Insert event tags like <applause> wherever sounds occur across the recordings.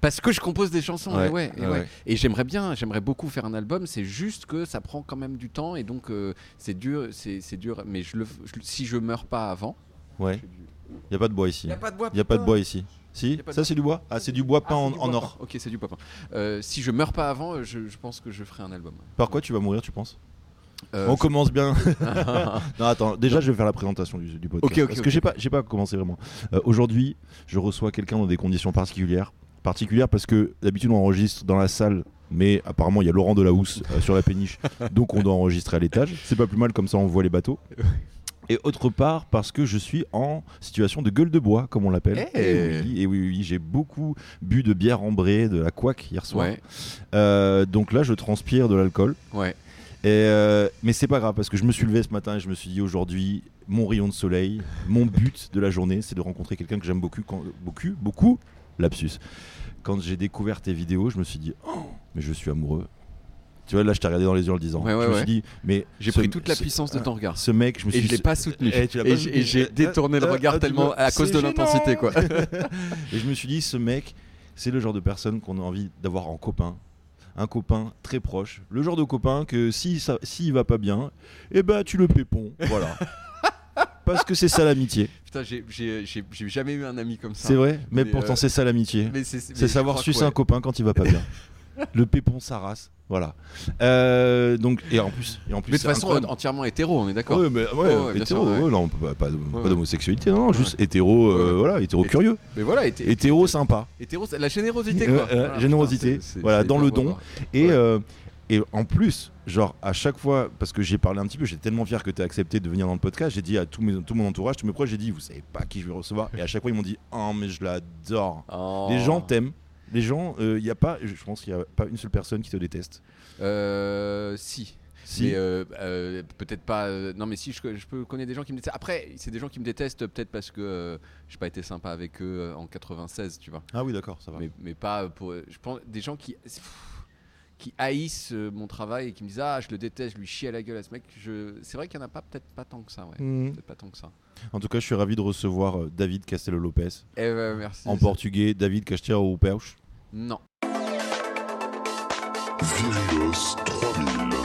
Parce que je compose des chansons, Ouais, et ouais, et ouais. Et j'aimerais bien, j'aimerais beaucoup faire un album. C'est juste que ça prend quand même du temps et donc euh, c'est dur, c'est c'est dur. Mais je le, je- si je meurs pas avant, Ouais. Il y a pas de bois ici. y a pas de bois. Il y a pas de bois ici. Si? Ça c'est du bois? Ah c'est du bois Ah, peint en, en or. peint. Ok, c'est du bois peint. Euh, si je meurs pas avant, je, je pense que je ferai un album. Par quoi tu vas mourir tu penses? Euh, On je- commence bien. <laughs> <laughs> non attends, déjà je vais faire la présentation du, du podcast. Ok, ok, parce ok, que j'ai pas, j'ai pas commencé vraiment. Euh, Aujourd'hui, je reçois quelqu'un dans des conditions particulières. Particulières parce que d'habitude on enregistre dans la salle, mais apparemment il y a Laurent Delahousse euh, sur la péniche, <laughs> donc on doit enregistrer à l'étage. C'est pas plus mal comme ça on voit les bateaux. Et autre part parce que je suis en situation de gueule de bois, comme on l'appelle. Eh. Et oui, et oui, oui, j'ai beaucoup bu de bière ambrée, de la couac hier soir. Ouais, Euh, donc là, je transpire de l'alcool. ouais. Et euh, mais c'est pas grave parce que je me suis levé ce matin et je me suis dit aujourd'hui, mon rayon de soleil, mon but de la journée, c'est de rencontrer quelqu'un que j'aime beaucoup, quand- beaucoup, beaucoup, lapsus. Quand j'ai découvert tes vidéos, je me suis dit, oh, mais je suis amoureux. Tu vois, là, je t'ai regardé dans les yeux en le disant. Ouais, ouais, je me suis dit, mais J'ai pris toute la ce- puissance de ton regard. Ce mec, je me suis Et je l'ai pas soutenu. Eh, Et j'ai- soutenu. et j'ai détourné le euh, regard tu tellement à cause de l'intensité, quoi. <laughs> Et je me suis dit, ce mec, c'est le genre de personne qu'on a envie d'avoir en copain. Un copain très proche. Le genre de copain que si ça, va pas bien, eh ben tu le pépons. Voilà. <laughs> Parce que c'est ça l'amitié. <laughs> Putain, j'ai- jamais eu un ami comme ça. C'est vrai, mais, Mais, pourtant euh, c'est ça l'amitié. C'est savoir sucer ouais. un copain quand il va pas bien. <laughs> le pépon sa race. Voilà. Euh, donc, et en plus, et en plus Mais de toute façon, entièrement hétéro, on est d'accord. Ouais, mais ouais, Ouais, ouais, hétéro, sûr, non, pas, pas, d'homosexualité, non, juste hétéro, euh, voilà, hétéro curieux, Mais voilà, hété- hétéro sympa. hétéro, la générosité, quoi. euh, Voilà, générosité, putain, voilà, dans le don. voir. Et, et en plus, genre, à chaque fois, parce que j'ai parlé un petit peu, j'étais tellement fier que tu as accepté de venir dans le podcast, j'ai dit à tout, mes- tout mon entourage, tous mes proches, j'ai dit, vous savez pas qui je vais recevoir. Et à chaque fois, ils m'ont dit, oh, mais je l'adore. Oh. Les gens t'aiment. Les gens, il y a pas, je pense qu'il n'y a pas une seule personne qui te déteste. Euh, si. Si. Euh, euh, peut-être pas. euh, non, mais si, je, je peux connaître des gens qui me détestent. Après, c'est des gens qui me détestent peut-être parce que euh, j'ai pas été sympa avec eux euh, en 96, tu vois. Ah oui, d'accord, ça va. Mais, mais pas pour. Je pense des gens qui. Qui haïssent euh, mon travail et qui me disent ah je le déteste je lui chie à la gueule à ce mec je c'est vrai qu'il y en a pas peut-être pas tant que ça ouais peut-être pas tant que ça En tout cas, je suis ravi de recevoir euh, David Castelo Lopez. eh ben, merci En portugais, David Castelo Lopez. non Virios 3000.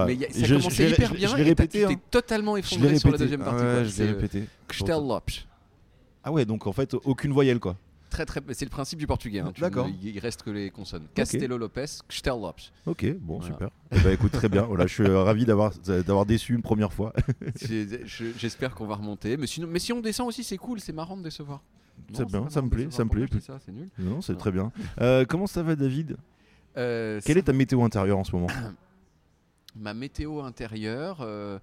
Ouais. mais y a- ça Je- commençait je l'ai- hyper bien Je l'ai répété. hein. totalement effondré sur la deuxième partie Ouais, quoi. je l'ai répété. Ah ouais, donc en fait, aucune voyelle quoi. très très c'est le principe du portugais hein. D'accord. il reste que les consonnes Castelo Lopez Kstelopch Ok, bon, Voilà. super. Eh ben, écoute, très bien. Voilà, je suis ravi d'avoir d'avoir déçu une première fois. <laughs> J'espère qu'on va remonter mais sinon mais si on descend aussi c'est cool c'est marrant de décevoir C'est bien, ça me plaît, ça me plaît. Ça c'est nul non, c'est Ouais. très bien. Euh, comment ça va, David? Euh, Quelle est ta météo intérieure en ce moment? <coughs> ma météo intérieure euh,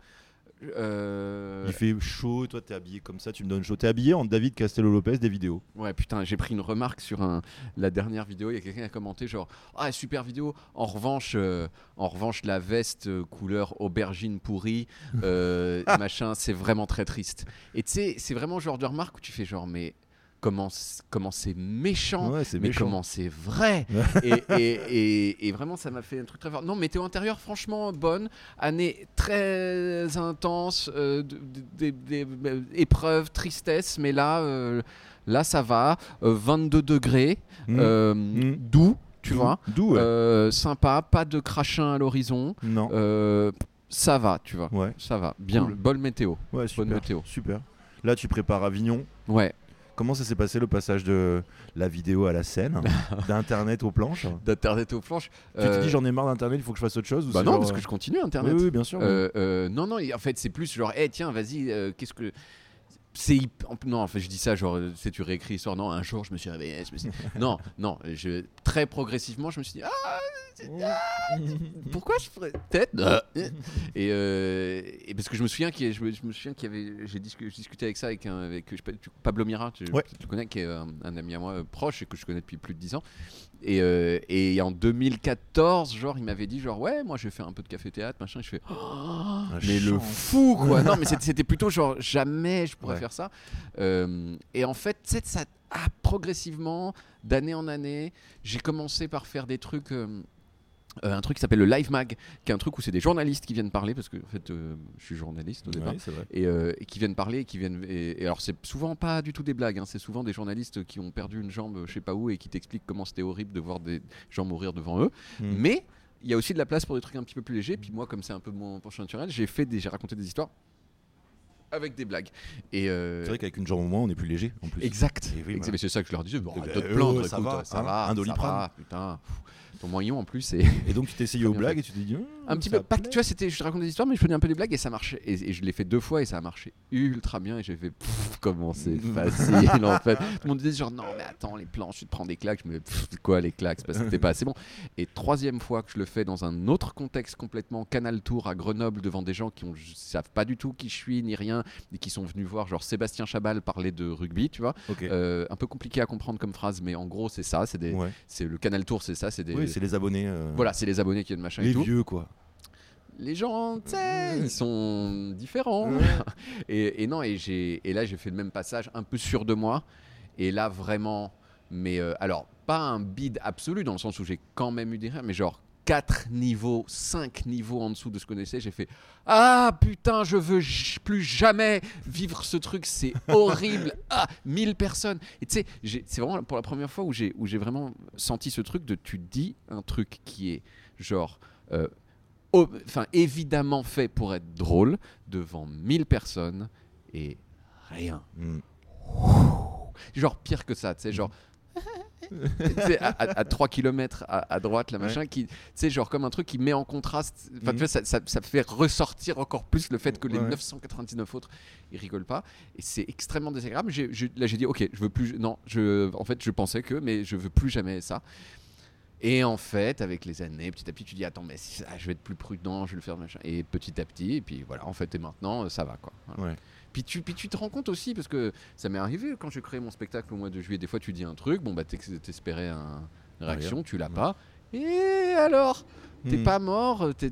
euh, Il fait chaud, toi t'es habillé comme ça, tu me donnes chaud. T'es habillé en David Castello Lopez des vidéos. Ouais, putain, j'ai pris une remarque sur un, la dernière vidéo. Il y a quelqu'un qui a commenté genre Ah, super vidéo. En revanche, euh, en revanche la veste euh, couleur aubergine pourrie, euh, <laughs> machin, c'est vraiment très triste. Et tu sais, c'est vraiment le genre de remarque où tu fais genre Mais comment comment c'est méchant Ouais, mais méchant. comment c'est vrai <laughs> et, et, et- et vraiment ça m'a fait un truc très fort non météo intérieure franchement bonne année très intense euh, des- des- euh, épreuves tristesse mais là euh, là ça va euh, 22 degrés Mmh. euh, Mmh. doux tu vois D'où ouais. euh, sympa pas de crachin à l'horizon Non. euh, ça va tu vois Ouais. ça va bien Cool. bonne météo Ouais, super. météo. Super. Là, tu prépares Avignon. ouais Comment ça s'est passé le passage de la vidéo à la scène, <laughs> d'internet aux planches d'internet aux planches Tu te dis j'en ai marre d'internet, il faut que je fasse autre chose ou bah non genre, parce que euh, je continue internet Oui, oui, bien sûr. Euh, euh, non, non, en fait, c'est plus genre, eh tiens, vas-y, euh, qu'est-ce que. C'est non, en fait, je dis ça, genre, euh, tu sais, tu réécris l'histoire. Non, un jour, je me suis réveillé. Je me suis... non, <laughs> non, je... très progressivement, je me suis dit, ah, <laughs> pourquoi je ferais peut-être et, euh, et parce que je me souviens qu'il je me, je me souviens qu'il y avait j'ai discu- j'ai discuté avec ça avec un avec je sais pas, Pablo Mira tu, Ouais. tu le connais qui est un, un ami à moi euh, proche et que je connais depuis plus de 10 ans et, euh, et en 2014 genre il m'avait dit genre ouais moi je vais faire un peu de café théâtre machin. Et je fais Oh, mais le fou quoi. Non mais <laughs> c'était plutôt genre jamais je pourrais Ouais. faire ça. Euh, et en fait ça a progressivement d'année en année j'ai commencé par faire des trucs euh, euh, un truc qui s'appelle le Live Mag, qui est un truc où c'est des journalistes qui viennent parler, parce que en fait, euh, je suis journaliste au départ, Ouais, et, euh, et qui viennent parler, et qui viennent. Et, et alors, c'est souvent pas du tout des blagues, hein, c'est souvent des journalistes qui ont perdu une jambe, je sais pas où, et qui t'expliquent comment c'était horrible de voir des gens mourir devant eux. Mm. Mais il y a aussi de la place pour des trucs un petit peu plus légers. Puis moi, comme c'est un peu mon penchant naturel, j'ai fait des, j'ai raconté des histoires avec des blagues. Et euh, C'est vrai qu'avec une jambe au moins, on est plus léger en plus. Exact. Oui, voilà. Mais c'est ça que je leur disais. Bon, Eh ben, ça écoute, va, ça hein, va, un Doliprane. putain. Pff, Ton moignon en plus, c'est Et donc tu t'es essayé <laughs> aux blagues et tu t'es dit. un Hum, petit ça peu. Pas, tu vois, c'était, je racontais des histoires, mais je faisais un peu des blagues et ça marchait. Et, et je l'ai fait deux fois et ça a marché ultra bien. Et j'ai fait, pff, comment c'est facile en fait. <laughs> Tout le monde disait genre, non, mais attends, les planches, tu te prends des claques. Je me dis, quoi les claques? C'est parce que c'était pas assez bon. Et troisième fois que je le fais dans un autre contexte complètement Canal Tour à Grenoble devant des gens qui ne savent pas du tout qui je suis ni rien et qui sont venus voir genre Sébastien Chabal parler de rugby, tu vois. Euh, un peu compliqué à comprendre comme phrase, mais en gros, c'est ça. C'est des, Ouais. c'est le Canal Tour, c'est ça. C'est des, Oui, c'est les abonnés. euh, voilà, c'est les abonnés qui viennent machin Les et tout. vieux quoi. Les gens, tu sais, ils sont différents. <laughs> Et, et non, et et là, j'ai fait le même passage, un peu sûr de moi. Et là, vraiment, mais euh, alors, pas un bide absolu dans le sens où j'ai quand même eu des rires, mais genre 4 niveaux, 5 niveaux en dessous de ce que je connaissais, j'ai fait Ah putain, je veux plus jamais vivre ce truc, c'est <laughs> horrible. Ah, 1000 personnes. Et tu sais, c'est vraiment pour la première fois où j'ai, vraiment senti ce truc de tu dis un truc qui est genre. euh, Enfin, évidemment fait pour être drôle devant 1000 personnes et rien. Hum. Genre pire que ça, tu sais, genre. <laughs> sais, à, à, 3 km à, à droite, la Ouais. machin, qui, tu sais, genre comme un truc qui met en contraste. Enfin, Mhm. ça, ça, ça fait ressortir encore plus le fait que les Ouais. 999 autres, ils rigolent pas. Et c'est extrêmement désagréable. Là, j'ai dit, ok, je veux plus. Non, je, en fait, je pensais que, mais je veux plus jamais ça. Et en fait, avec les années, petit à petit, tu dis, attends, mais je vais être plus prudent, je vais le faire, machin. Et petit à petit, et puis voilà, en fait, et maintenant, ça va, quoi. Voilà. Ouais. Puis tu, puis tu te rends compte aussi, parce que ça m'est arrivé quand j'ai créé mon spectacle au mois de juillet, des fois tu dis un truc, bon bah t'espérais un- une réaction, tu l'as Ouais. pas, et alors? T'es Hum. pas mort, t'es,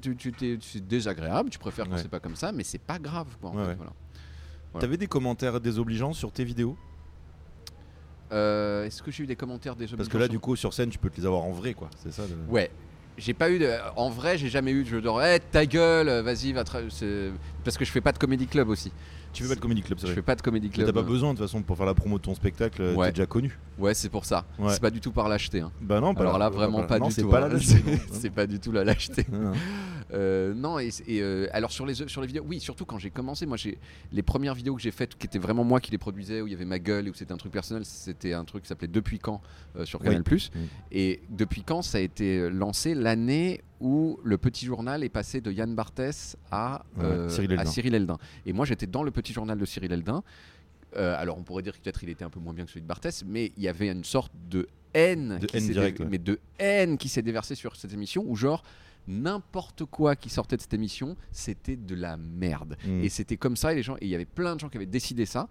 c'est désagréable, tu préfères quand Ouais. c'est pas comme ça, mais c'est pas grave quoi. en Ouais, fait, ouais. voilà. T'avais des commentaires désobligeants sur tes vidéos? Euh, Est-ce que j'ai eu des commentaires déjà Parce que là, du coup, sur scène, tu peux te les avoir en vrai, quoi. C'est ça. le- Ouais. J'ai pas eu de. En vrai, j'ai jamais eu de jeu d'or. Eh, ta gueule, vas-y, va. tra- Parce que je fais pas de comédie club aussi. Tu fais pas de comedy club, c'est Je vrai. fais pas de comédie club. T'as pas besoin de toute façon pour faire la promo de ton spectacle, Ouais. t'es déjà connu. Ouais, c'est pour ça. Ouais. C'est pas du tout par lâcheté. hein. Bah non, pas Alors là, pas- vraiment pas, non, du tout. pas hein. la <laughs> C'est- pas du tout la lâcheté. Euh, non, et, et, euh, alors sur les, sur les vidéos, oui, surtout quand j'ai commencé, moi, j'ai les premières vidéos que j'ai faites, qui étaient vraiment moi qui les produisais, où il y avait ma gueule et où c'était un truc personnel, c'était un truc qui s'appelait Depuis quand euh, sur Oui. Canal+. Mm. Et Depuis quand, ça a été lancé l'année où le Petit Journal est passé de Yann Barthès à, Ouais, euh, Cyril à Eldin. Cyril Eldin. Et moi, j'étais dans le Petit Journal de Cyril Eldin. Euh, alors, on pourrait dire que peut-être il était un peu moins bien que celui de Barthès, mais il y avait une sorte de haine, De qui haine s'est directe, dé- ouais. mais de haine qui s'est déversée sur cette émission, où genre n'importe quoi qui sortait de cette émission, c'était de la merde. Mm. Et c'était comme ça, et les gens, et il y avait plein de gens qui avaient décidé ça.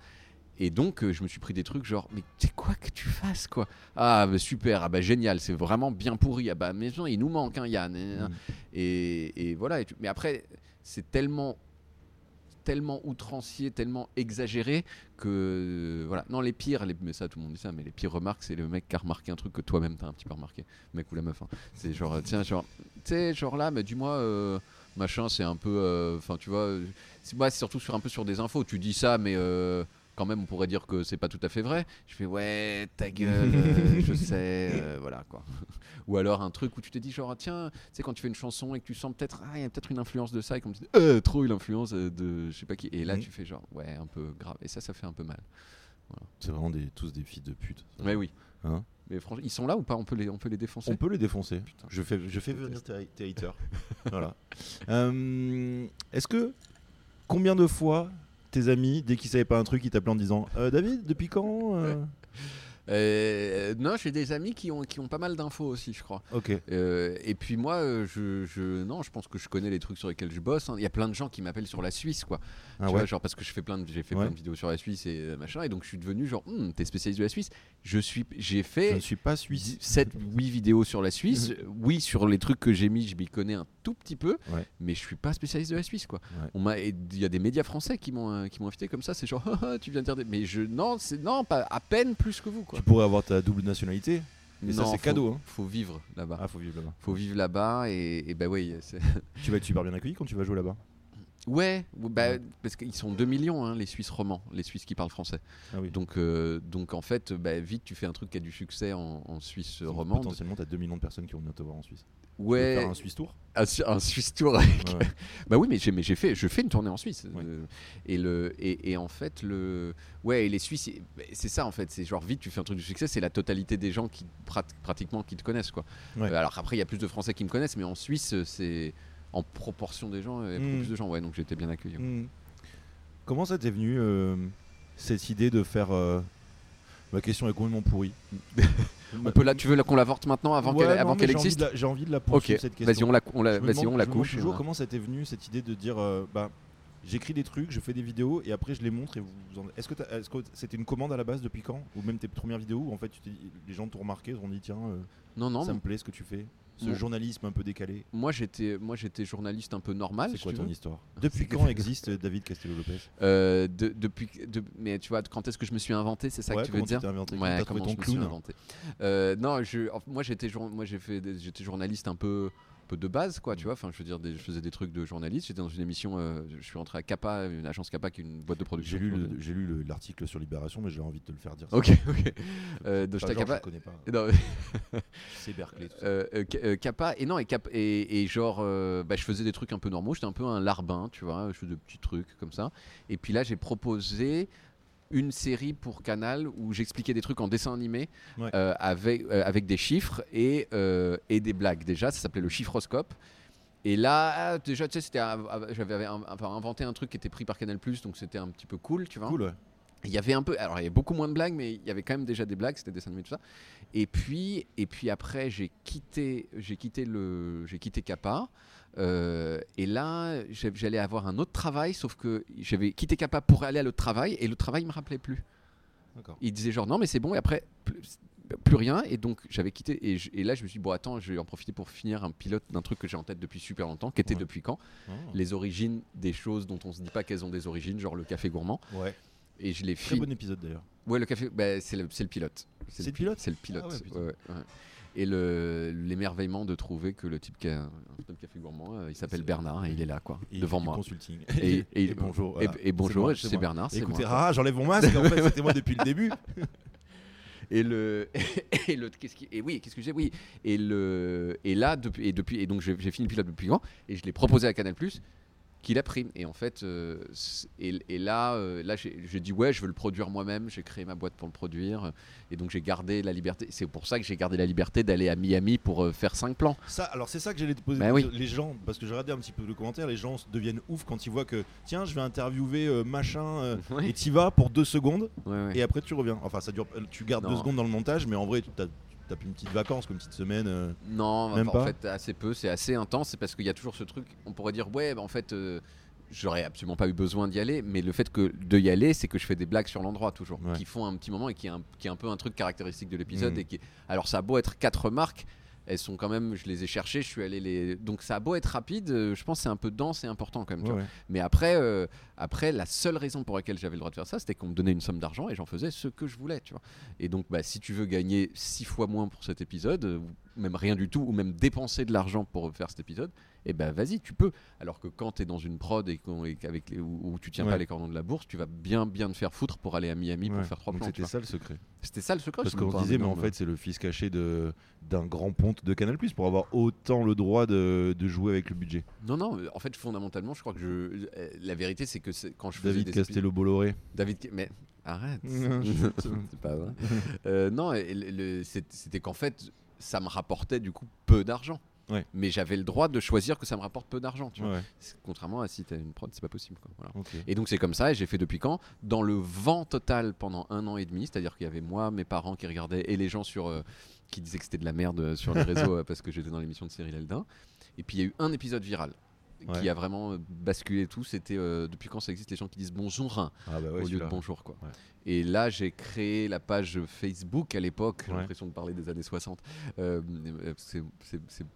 Et donc, euh, je me suis pris des trucs genre, mais c'est quoi que tu fasses, quoi? Ah, bah, super, ah bah génial, c'est vraiment bien pourri. Ah bah, mais non, il nous manque un Yann. Mm. Et, et voilà. et tu- mais après, c'est tellement tellement outrancier, tellement exagéré que voilà. Non, les pires, les, mais ça tout le monde dit ça, mais les pires remarques, c'est le mec qui a remarqué un truc que toi-même t'as un petit peu remarqué, le mec ou la meuf. hein. C'est genre, euh, tiens, genre, tu sais, genre là, mais dis-moi, euh, machin, c'est un peu, enfin, tu vois, euh, c'est surtout sur un peu sur des infos. Tu dis ça, mais quand même, on pourrait dire que c'est pas tout à fait vrai. Je fais ouais, ta gueule, euh, je <laughs> sais, euh, voilà quoi. <laughs> Ou alors un truc où tu te dis genre tiens, tu sais quand tu fais une chanson et que tu sens peut-être ah il y a peut-être une influence de ça et comme tu dis euh, trop eu l'influence euh, de je sais pas qui et là tu fais genre ouais un peu grave et ça ça fait un peu mal. C'est vraiment des, tous des filles de pute. ça. Mais oui. Hein Mais franchement ils sont là ou pas? On peut les on peut les défoncer? On peut les défoncer. Putain. je fais, je fais venir tes, tes haters. voilà. Est-ce que combien de fois tes amis, dès qu'ils savaient pas un truc, ils t'appelaient en disant Euh, David, depuis quand euh non, j'ai des amis qui ont, qui ont pas mal d'infos aussi, je crois. Ok. Euh, et puis moi, euh, je, je, non, je pense que je connais les trucs sur lesquels je bosse. hein. Il y a plein de gens qui m'appellent sur la Suisse, quoi. Ah Tu ouais. vois, genre parce que je fais plein de, j'ai fait Ouais. plein de vidéos sur la Suisse et machin, et donc je suis devenu genre, Hum, t'es spécialiste de la Suisse. Je suis, j'ai Je fait ne suis pas suisse. 7 8 vidéos sur la Suisse. <laughs> oui, sur les trucs que j'ai mis, je m'y connais un tout petit peu, Ouais. mais je suis pas spécialiste de la Suisse, quoi. On m'a, il y a des médias français qui m'ont, qui m'ont invité comme ça. C'est genre, <laughs> tu viens de dire, des... mais je, non, c'est non, pas à peine plus que vous, quoi. Tu pourrais avoir ta double nationalité. Et ça, c'est cadeau. Hein. Faut vivre là-bas. Ah, faut vivre là-bas. Faut vivre là-bas et, et bah oui, c'est- Tu vas être super bien accueilli quand tu vas jouer là-bas. Ouais, bah, Ouais. parce qu'ils sont 2 millions hein, les Suisses romans, les Suisses qui parlent français. Ah oui. Donc, euh, donc en fait, bah, vite tu fais un truc qui a du succès en, en Suisse romande. Potentiellement, t'as 2 millions de personnes qui vont venir te voir en Suisse. Tu Ouais, faire un Suisse tour? Un, Su- un Suisse tour. avec- Ouais, ouais. <laughs> bah oui, mais j'ai, mais j'ai fait, je fais une tournée en Suisse. Ouais. Euh, et le, et, et en fait le, ouais, et les Suisses, c'est- c'est ça en fait, c'est genre vite tu fais un truc de succès, c'est la totalité des gens qui prat- pratiquement qui te connaissent quoi. Ouais. Euh, alors après il y a plus de Français qui me connaissent, mais en Suisse c'est en proportion des gens, il y a beaucoup Mm. plus de gens. Ouais, donc j'étais bien accueilli. ouais. Hmm. Comment ça t'est venu euh, cette idée de faire. euh, Ma question est complètement pourrie. <laughs> On peut là, tu veux qu'on l'avorte maintenant avant Ouais, qu'elle, existe la- J'ai envie de la poursuivre cette question. vas-y on la, on la, demande- on la couche. toujours comment ça t'est venu cette idée de dire euh, bah j'écris des trucs, je fais des vidéos et après je les montre et vous vous en... Est-ce que c'était une commande à la base depuis quand? Ou même tes premières vidéos où en fait tu les gens t'ont remarqué, ils ont dit tiens euh, Non non, ça me plaît ce que tu fais, ce journalisme un peu décalé. moi j'étais, moi j'étais journaliste un peu normal. C'est si quoi tu ton veux. histoire <laughs> Depuis quand existe David Castello Lopez Euh, de- depuis, de- mais tu vois, quand est-ce que je me suis inventé, c'est ça Ouais, que tu veux dire inventé? Comment Ouais, ton je me suis clown? inventé. Euh, non, je, moi j'étais, moi j'ai fait, des- j'étais journaliste un peu, peu de base, quoi, tu vois. Enfin, je veux dire, des- je faisais des trucs de journaliste. J'étais dans une émission, euh, je suis rentré à Kappa, une agence Kappa, qui est une boîte de production. J'ai lu l'article sur Libération mais j'ai envie de te le faire dire. Ok, ok. Euh, donc j'étais à je Kappa. connais pas. Non, <laughs> C'est Berkeley tout ça. euh, euh, Kappa et non et, Cap- et, et genre bah, je faisais des trucs un peu normaux j'étais un peu un larbin tu vois je faisais des petits trucs comme ça et puis là j'ai proposé une série pour Canal où j'expliquais des trucs en dessin animé Ouais. euh, avec, euh, avec des chiffres et, euh, et des blagues déjà ça s'appelait le chiffroscope et là déjà tu sais j'avais inventé un truc qui était pris par Canal donc c'était un petit peu cool tu vois Cool ouais. Il y avait un peu, alors il y avait beaucoup moins de blagues, mais il y avait quand même déjà des blagues, c'était des dessins animés tout ça. Et puis, et puis après, j'ai quitté, j'ai quitté le, j'ai quitté Kappa. euh, et là, j'allais avoir un autre travail, sauf que j'avais quitté Kappa pour aller à l'autre travail, et le travail me rappelait plus. Il disait genre non, mais c'est bon, et après plus, plus rien. Et donc j'avais quitté, et, je- et là je me suis dit bon attends, je vais en profiter pour finir un pilote d'un truc que j'ai en tête depuis super longtemps, qui était Ouais. depuis quand? Oh. Les origines des choses dont on se dit pas qu'elles ont des origines, genre le café gourmand. Ouais. Et je l'ai Très fini. bon épisode d'ailleurs. Ouais, le café, bah, c'est le, le pilote. C'est le pilote C'est le pilote. Ah ouais, ouais, ouais. Et le- l'émerveillement de trouver que le type qui a un café gourmand, euh, il s'appelle Bernard et il est là, quoi, Et devant moi. Consulting. Et, <laughs> et- Et bonjour. Et, voilà. et bonjour, c'est. Bernard. Écoutez, ah, j'enlève mon masque, en fait, c'était moi depuis le début. <laughs> Et le, <laughs> et le, qu'est-ce qui, et oui, qu'est-ce que j'ai, oui, et le, et là depuis, et depuis, et donc j'ai fini le pilote depuis quand, et je l'ai proposé à Canal qui l'a pris. Et en fait, euh, et, et là, euh, là j'ai dit ouais, je veux le produire moi-même. J'ai créé ma boîte pour le produire, et donc j'ai gardé la liberté. C'est pour ça que j'ai gardé la liberté d'aller à Miami pour euh, faire cinq plans. Ça, alors c'est ça que j'allais te poser. Bah oui. Les gens, parce que j'ai regardé un petit peu le commentaire, les gens deviennent ouf quand ils voient que tiens, je vais interviewer euh, machin <laughs> Ouais. et t'y vas pour deux secondes Ouais, ouais. et après tu reviens. Enfin, ça dure. Tu gardes Non. deux secondes dans le montage, mais en vrai, tu as, t'as une petite vacance, comme une petite semaine. euh. Non, Même enfin, en pas fait, assez peu. C'est assez intense. C'est parce qu'il y a toujours ce truc. On pourrait dire, ouais, bah, en fait, euh, j'aurais absolument pas eu besoin d'y aller. Mais le fait que de y aller, c'est que je fais des blagues sur l'endroit toujours, Ouais. qui font un petit moment et qui est un, qui est un peu un truc caractéristique de l'épisode. Mhm. Et qui, alors, ça a beau être quatre remarques. Elles sont quand même, je les ai cherchées, je suis allé les. Donc ça a beau être rapide, euh, je pense que c'est un peu dense et important quand même. tu Ouais, vois. ouais. Mais après, euh, après, la seule raison pour laquelle j'avais le droit de faire ça, c'était qu'on me donnait une somme d'argent et j'en faisais ce que je voulais, tu vois. Et donc, bah, si tu veux gagner six fois moins pour cet épisode, même rien du tout, ou même dépenser de l'argent pour faire cet épisode, eh ben vas-y, tu peux. Alors que quand tu es dans une prod et, les, où, où tu tiens Ouais. pas les cordons de la bourse, tu vas bien bien te faire foutre pour aller à Miami Ouais. pour faire trois plans. c'était ça le secret. C'était ça le secret. Parce qu'on disait, mais en fait, c'est le fils caché de d'un grand ponte de Canal pour avoir autant le droit de, de jouer avec le budget. Non, non, en fait, fondamentalement, je crois que je. euh, La vérité, c'est que quand je faisais David des épisodes- Castello Bolloré. David, mais arrête. <laughs> C'est pas vrai. Euh, non, c'était qu'en fait, ça me rapportait du coup peu d'argent. Ouais. Mais j'avais le droit de choisir que ça me rapporte peu d'argent. tu vois. Ouais, C'est- Contrairement à si tu as une prod, c'est pas possible. quoi. Voilà. Et donc c'est comme ça, et j'ai fait depuis quand? Dans le vent total pendant un an et demi, c'est-à-dire qu'il y avait moi, mes parents qui regardaient, et les gens sur, euh, qui disaient que c'était de la merde euh, sur les <laughs> réseaux euh, parce que j'étais dans l'émission de Cyril Eldin. Et puis il y a eu un épisode viral Ouais. qui a vraiment euh, basculé tout. C'était euh, depuis quand ça existe les gens qui disent bonjour hein, Ah bah ouais, au lieu de bonjour. Quoi. Ouais. Et là j'ai créé la page Facebook à l'époque, j'ai l'impression de parler des années 60. Euh, c'est-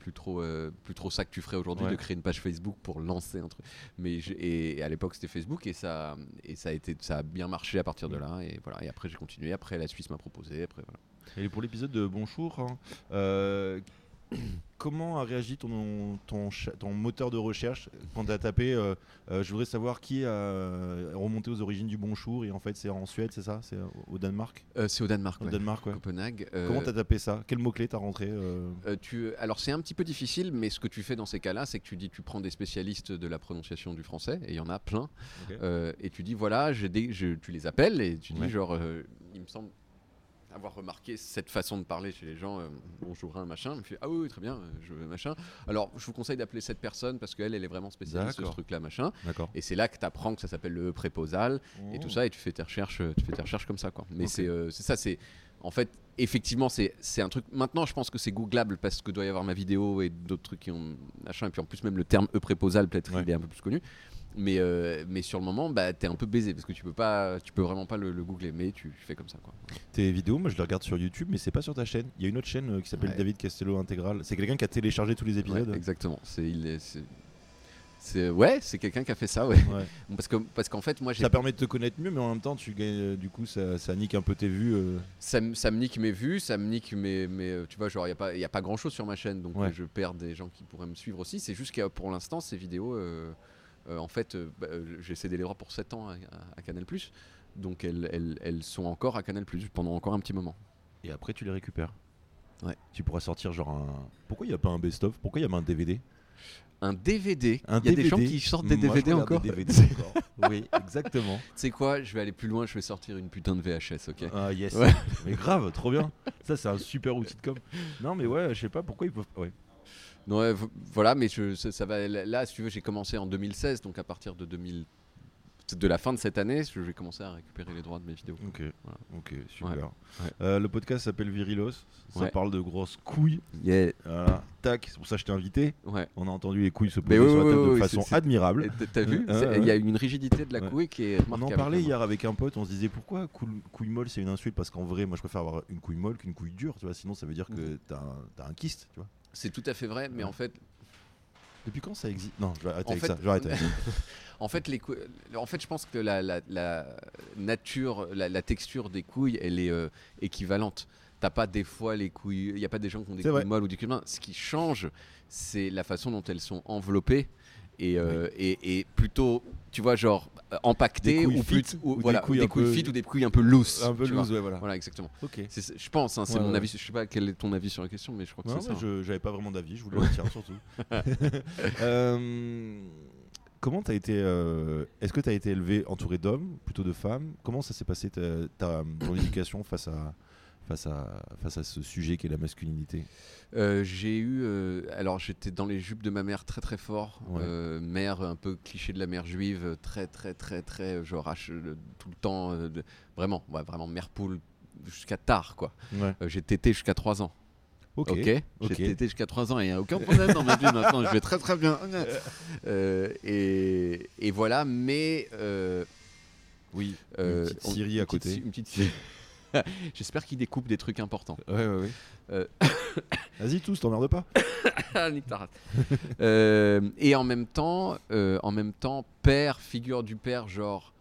plus, trop, euh, plus trop ça que tu ferais aujourd'hui de créer une page Facebook pour lancer un truc. Mais et, et à l'époque c'était Facebook et ça et ça a été ça a bien marché à partir de là et voilà et après j'ai continué après la Suisse m'a proposé après voilà. Et pour l'épisode de Bonjour, hein, <clears throat> comment a réagi ton, ton, moteur de recherche quand tu as tapé euh, euh, Je voudrais savoir qui a remonté aux origines du Bonjour et en fait c'est en Suède, c'est ça? C'est au Danemark? Euh, c'est au Danemark, Au ouais. Danemark, ouais. Copenhague. euh, Comment t'as tapé ça? Quel mot-clé t'as rentré euh, euh, tu, alors c'est un petit peu difficile, mais ce que tu fais dans ces cas-là, c'est que tu dis, tu prends des spécialistes de la prononciation du français, et il y en a plein, euh, et tu dis voilà, je- tu les appelles et tu dis Ouais. genre, euh, il me semble avoir remarqué cette façon de parler chez les gens, euh, bonjour un machin, il me fait ah oui, oui, très bien, euh, je veux machin. Alors je vous conseille d'appeler cette personne parce qu'elle elle est vraiment spécialiste de ce truc-là machin, D'accord. et c'est là que tu apprends que ça s'appelle le préposal et tout ça et tu fais tes recherches euh, tu fais tes recherches comme ça quoi mais Ok. c'est euh, ça c'est en fait effectivement c'est un truc maintenant je pense que c'est googlable parce que doit y avoir ma vidéo et d'autres trucs qui ont machin et puis en plus même le terme e préposal peut-être Ouais. il est un peu plus connu mais euh, mais sur le moment bah t'es un peu baisé parce que tu peux pas tu peux vraiment pas le, le googler mais tu fais comme ça quoi Tes vidéos, moi je les regarde sur YouTube, mais c'est pas sur ta chaîne. Il y a une autre chaîne euh, qui s'appelle Ouais. David Castello Intégral. C'est quelqu'un qui a téléchargé tous les épisodes. Ouais, exactement c'est il est c'est ouais c'est quelqu'un qui a fait ça ouais Ouais. <laughs> parce que parce qu'en fait moi j'ai Ça permet de te connaître mieux, mais en même temps, tu gagnes, euh, du coup, ça, ça nique un peu tes vues. euh. ça, ça me nique mes vues, ça me nique mes. mes tu vois, genre, il n'y a, pas- y a pas grand chose sur ma chaîne, donc Ouais. je perds des gens qui pourraient me suivre aussi. C'est juste que pour l'instant, ces vidéos, euh, en fait, euh, bah, euh, j'ai cédé les droits pour 7 ans à, à- à Canal, donc elles, elles, elles sont encore à Canal pendant encore un petit moment. Et après, tu les récupères. Ouais. Tu pourras sortir genre un. Pourquoi il n'y a pas un best-of? Pourquoi il y a pas un DVD Un DVD, Un il y a des gens qui sortent des Moi, je DVD encore. des DVD <laughs> encore. oui, exactement. Tu sais quoi, je vais aller plus loin, je vais sortir une putain de VHS, ok? Ah yes. Ouais. Mais grave, trop bien. Ça, c'est un super outil de com. Non, mais ouais, je sais pas pourquoi ils peuvent. Ouais. Non, ouais, vo- voilà, mais je, ça, ça va. Là, si tu veux, j'ai commencé en 2016, donc à partir de 2000, de la fin de cette année, je vais commencer à récupérer les droits de mes vidéos. Ok. Voilà. Ok, super. Ouais. Ouais. Euh, le podcast s'appelle Virilos. Ça Ouais. parle de grosses couilles. Yeah. Voilà. Tac. C'est pour ça que je t'ai invité. Ouais. On a entendu les couilles se poser oui, sur la oui, table oui, de façon admirable. T'as vu C'est- ouais. Il y a une rigidité de la couille qui est On remarquable. en parlait hier avec un pote, on se disait pourquoi couille, molle c'est une insulte? Parce qu'en vrai moi je préfère avoir une couille molle qu'une couille dure, tu vois, sinon ça veut dire que Mhm. t'as un, t'as un kyste, tu vois. C'est tout à fait vrai, mais en fait, Depuis quand ça existe? Non, je vais arrêter En avec fait- ça, je vais arrêter <laughs> en fait, les en fait, je pense que la, la- la nature, la, la texture des couilles, elle est euh, équivalente. T'as pas des fois les couilles, il y a pas des gens qui ont des couilles vrai. molles ou des couilles minces. Ce qui change, c'est la façon dont elles sont enveloppées et, euh, et, et plutôt, tu vois, genre euh, couilles ou, fit des couilles des couilles fit ou des couilles un peu loose. un peu tu loose, ouais, voilà. Voilà, exactement. Je pense, hein, c'est Ouais, mon ouais. avis. Je sais pas quel est ton avis sur la question, mais je crois que c'est ça. je- j'avais pas vraiment d'avis, je voulais le dire surtout. <laughs> Euh, comment t'as été euh, Est-ce que t'as été élevé entouré d'hommes, plutôt de femmes? Comment ça s'est passé ta, ta- ton éducation face à face à face à ce sujet qui est la masculinité Euh, j'ai eu. euh, alors, j'étais dans les jupes de ma mère très très fort. Ouais. Euh, mère un peu cliché de la mère juive, très très très très. Genre, H, euh, tout le temps. de- vraiment, ouais, vraiment mère poule jusqu'à tard, quoi. Ouais. J'ai tété jusqu'à 3 ans. Ok. J'ai tété jusqu'à 3 ans et il n'y a aucun problème dans ma vie maintenant. Je vais très très bien. <laughs> Et, et voilà, mais. Oui. une petite Syrie à côté. Une petite Syrie. <laughs> J'espère qu'il découpe des trucs importants. Ouais, ouais, ouais. Euh. <coughs> Vas-y, tous, t'emmerdes pas. Nique ta race. Euh, et en même temps, euh, en même temps, père, figure du père, genre,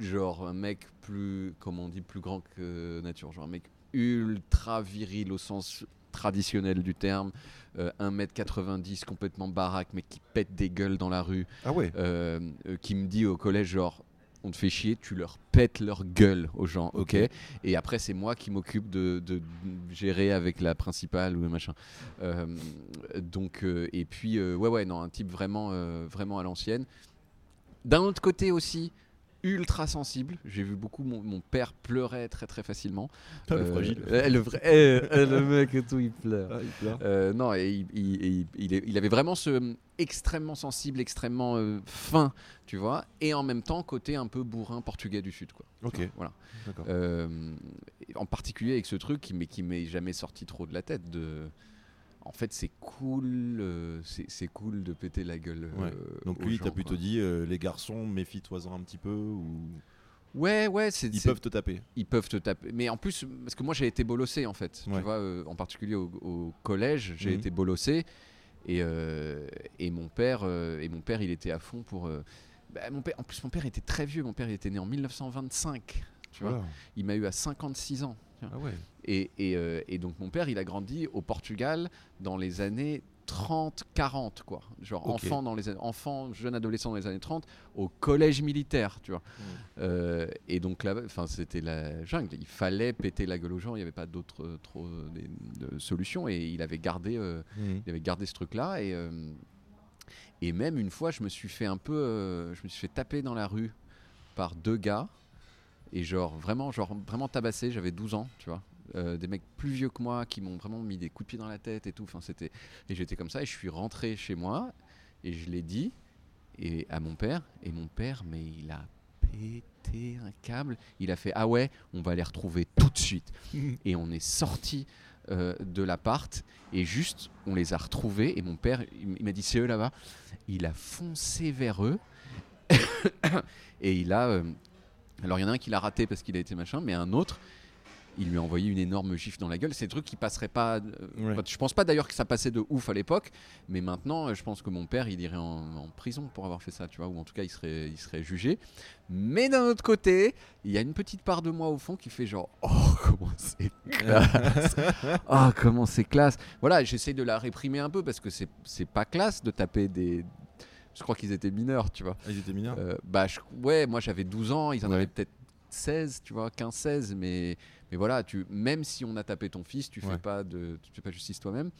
genre un mec plus, comme on dit, plus grand que nature, genre un mec ultra viril au sens traditionnel du terme, euh, 1m90 complètement baraque, mais qui pète des gueules dans la rue, Ah ouais. euh, euh, qui me dit au collège genre on te fait chier, tu leur pètes leur gueule aux gens, ok. Et après c'est moi qui m'occupe de, de gérer avec la principale ou le machin. Euh, donc euh, et puis euh, ouais ouais non un type vraiment vraiment à l'ancienne. D'un autre côté aussi ultra sensible. J'ai vu beaucoup. Mon, mon père pleurait très très facilement. Ah, le Euh, fragile. euh, le vrai. euh, euh, le mec et tout, il pleure. Ah, il pleure. Euh, non, et il, il- avait vraiment ce euh, extrêmement sensible, extrêmement fin, tu vois, et en même temps côté un peu bourrin portugais du sud, quoi. Ok. voilà. En particulier avec ce truc qui m'est qui m'est jamais sorti trop de la tête. De, en fait, c'est cool, euh, c'est cool de péter la gueule. Ouais. euh, Donc lui, t'as plutôt dit euh, les garçons, méfie-toi-en un petit peu ou Ouais, ouais, c'est ils peuvent te taper. ils peuvent te taper. Mais en plus, parce que moi j'ai été bolossé en fait. Ouais. Tu vois, en particulier au, au collège, j'ai Mhm. été bolossé. Et, et mon père, et mon père, il était à fond pour. bah, mon père, en plus, mon père était très vieux. Mon père, il était né en 1925. Tu vois, il m'a eu à 56 ans. Tu vois. Ah ouais. Et, et, euh, et donc mon père, il a grandi au Portugal dans les années 30, 40 quoi. Genre enfant dans les an- enfant, jeune adolescent dans les années 30 au collège militaire, tu vois. Euh, et donc là, enfin c'était la jungle. Il fallait péter la gueule aux gens. Il n'y avait pas d'autres euh, trop euh, de solutions. Et il avait gardé, Mhm. il avait gardé ce truc-là. Et et même une fois, je me suis fait un peu, je me suis fait taper dans la rue par deux gars. Et genre vraiment, genre vraiment tabassé. J'avais 12 ans, tu vois. Euh, des mecs plus vieux que moi qui m'ont vraiment mis des coups de pied dans la tête et tout. Enfin, c'était et j'étais comme ça. Et je suis rentré chez moi et je l'ai dit et à mon père. Et mon père, mais il a pété un câble. Il a fait ah ouais, on va les retrouver tout de suite. <laughs> et on est sorti euh, de l'appart et juste on les a retrouvés. Et mon père, il m'a dit c'est eux là-bas. Il a foncé vers eux <coughs> et il a. euh, alors il y en a un qui l'a raté parce qu'il a été machin, mais un autre, il lui a envoyé une énorme gifle dans la gueule. C'est des trucs qui passeraient pas. euh, Ouais. enfin, Je pense pas d'ailleurs que ça passait de ouf à l'époque, mais maintenant, euh, je pense que mon père, il irait en, en prison pour avoir fait ça, tu vois, ou en tout cas, il serait, il serait jugé. Mais d'un autre côté, il y a une petite part de moi au fond qui fait genre, oh <laughs> comment c'est classe, oh <laughs> comment c'est classe. Voilà, j'essaye de la réprimer un peu parce que c'est c'est pas classe de taper des. Je crois qu'ils étaient mineurs, tu vois. Ah, ils étaient mineurs. Euh, bah, je- ouais, moi j'avais 12 ans, ils en Ouais. avaient peut-être 16, tu vois, 15, 16, mais, mais voilà, tu, même si on a tapé ton fils, tu fais pas de, tu fais pas justice toi-même.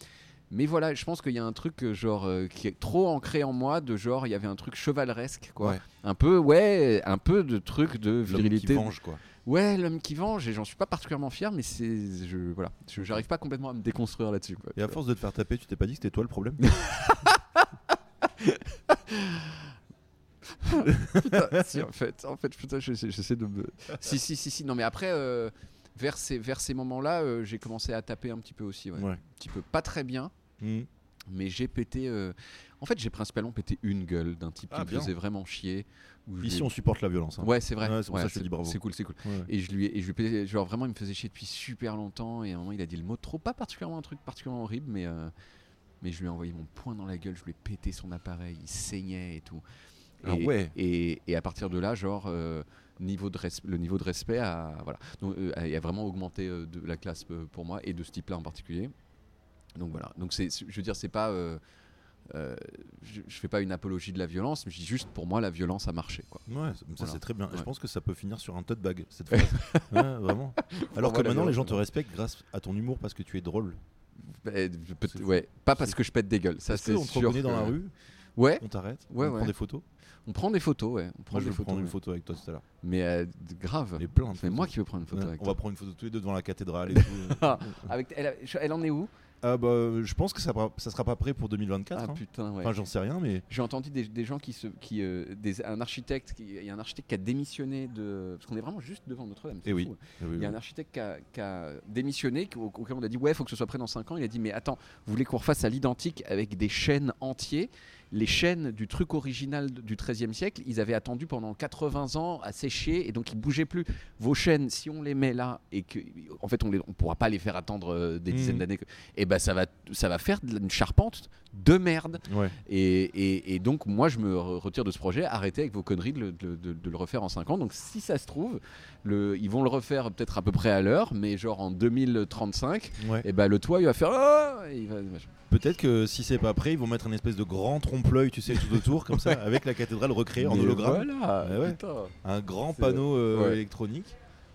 Mais voilà, je pense qu'il y a un truc euh, genre euh, qui est trop ancré en moi, de genre il y avait un truc chevaleresque, quoi. Ouais. Un peu, ouais, un peu de truc de L'homme qui virilité. venge quoi. Ouais, l'homme qui venge, et j'en suis pas particulièrement fier, mais c'est, je, voilà, je- j'arrive pas complètement à me déconstruire là-dessus. Quoi, Et à force de te faire taper, tu t'es pas dit que c'était toi le problème <laughs> Putain, si, en fait, en fait, putain, j'essaie j'essaie de me. Si, si, si, si. Non, mais après, euh, vers ces, vers ces moments-là, euh, j'ai commencé à taper un petit peu aussi. Ouais. Ouais. Un petit peu. Pas très bien, Mhm. mais j'ai pété. euh, En fait, j'ai principalement pété une gueule d'un type Ah, qui me bien. faisait vraiment chier. où je Ici, on supporte la violence. hein. Ouais, c'est vrai. Ouais, c'est pour ça que je te dis bravo. C'est cool, c'est cool. Ouais. Et je lui ai, et je lui ai pété- genre vraiment, il me faisait chier depuis super longtemps. Et à un moment, il a dit le mot trop, pas particulièrement un truc particulièrement horrible, mais. euh, Mais je lui ai envoyé mon poing dans la gueule, je lui ai pété son appareil, il saignait et tout. Ah Et- ouais. et, et à partir de là, genre, euh, niveau de le niveau de respect a, voilà, donc, euh, a, a vraiment augmenté euh, de la classe euh, pour moi et de ce type-là en particulier. Donc voilà. Donc c'est, je veux dire, c'est pas, je, je fais pas une apologie de la violence, mais je dis juste pour moi la violence a marché, quoi. Ouais, ça, Voilà. c'est très bien. Je pense que ça peut finir sur un tote bag cette phrase. <laughs> Ouais, vraiment. Alors que maintenant les gens te respectent grâce à ton humour parce que tu es drôle. Fou. ouais, pas parce que je pète des gueules, ça c'est on te dans la rue, Ouais, on t'arrête, Ouais, on ouais. prend des photos. on prend des photos, ouais. On prend Moi je vais photos. prendre une photo avec toi tout à l'heure. Mais euh, grave. Mais plein de C'est moi qui veux prendre une photo Ouais, avec on toi. va prendre une photo tous les deux devant la cathédrale et tout. Avec, <laughs> elle, elle en est où? Ah bah je pense que ça, ça sera pas prêt pour 2024. Ah hein. putain, ouais. Enfin j'en sais rien mais J'ai entendu des, des gens qui se, qui, euh, des, un architecte, qui- il y a un architecte qui a démissionné de, parce qu'on est vraiment juste devant Notre-Dame. c'est Eh oui. Eh oui, Il y a un architecte qui a, qui a démissionné, au- auquel on a dit ouais, il faut que ce soit prêt dans 5 ans. Il a dit mais attends, vous voulez qu'on refasse à l'identique avec des chaînes entiers Les chaînes du truc original du XIIIe siècle, ils avaient attendu pendant 80 ans à sécher et donc ils bougeaient plus. Vos chaînes, si on les met là et que, en fait, on ne on pourra pas les faire attendre euh, des Mhm. dizaines d'années, et ben ça va, ça va faire une charpente de merde. Ouais. Et, et- et donc, moi, je me re- retire de ce projet. Arrêtez avec vos conneries de le, de- de- de le refaire en 5 ans. Donc, si ça se trouve, le, ils vont le refaire peut-être à peu près à l'heure, mais genre en 2035, Ouais. et ben le toit, il va faire. Machin. Peut-être que si c'est pas prêt, ils vont mettre un espèce de grand trompe-l'œil, tu sais, tout autour, comme ça, avec la cathédrale recréée en Mais hologramme. Voilà, ouais. putain. Un grand C'est- panneau euh, ouais. électronique.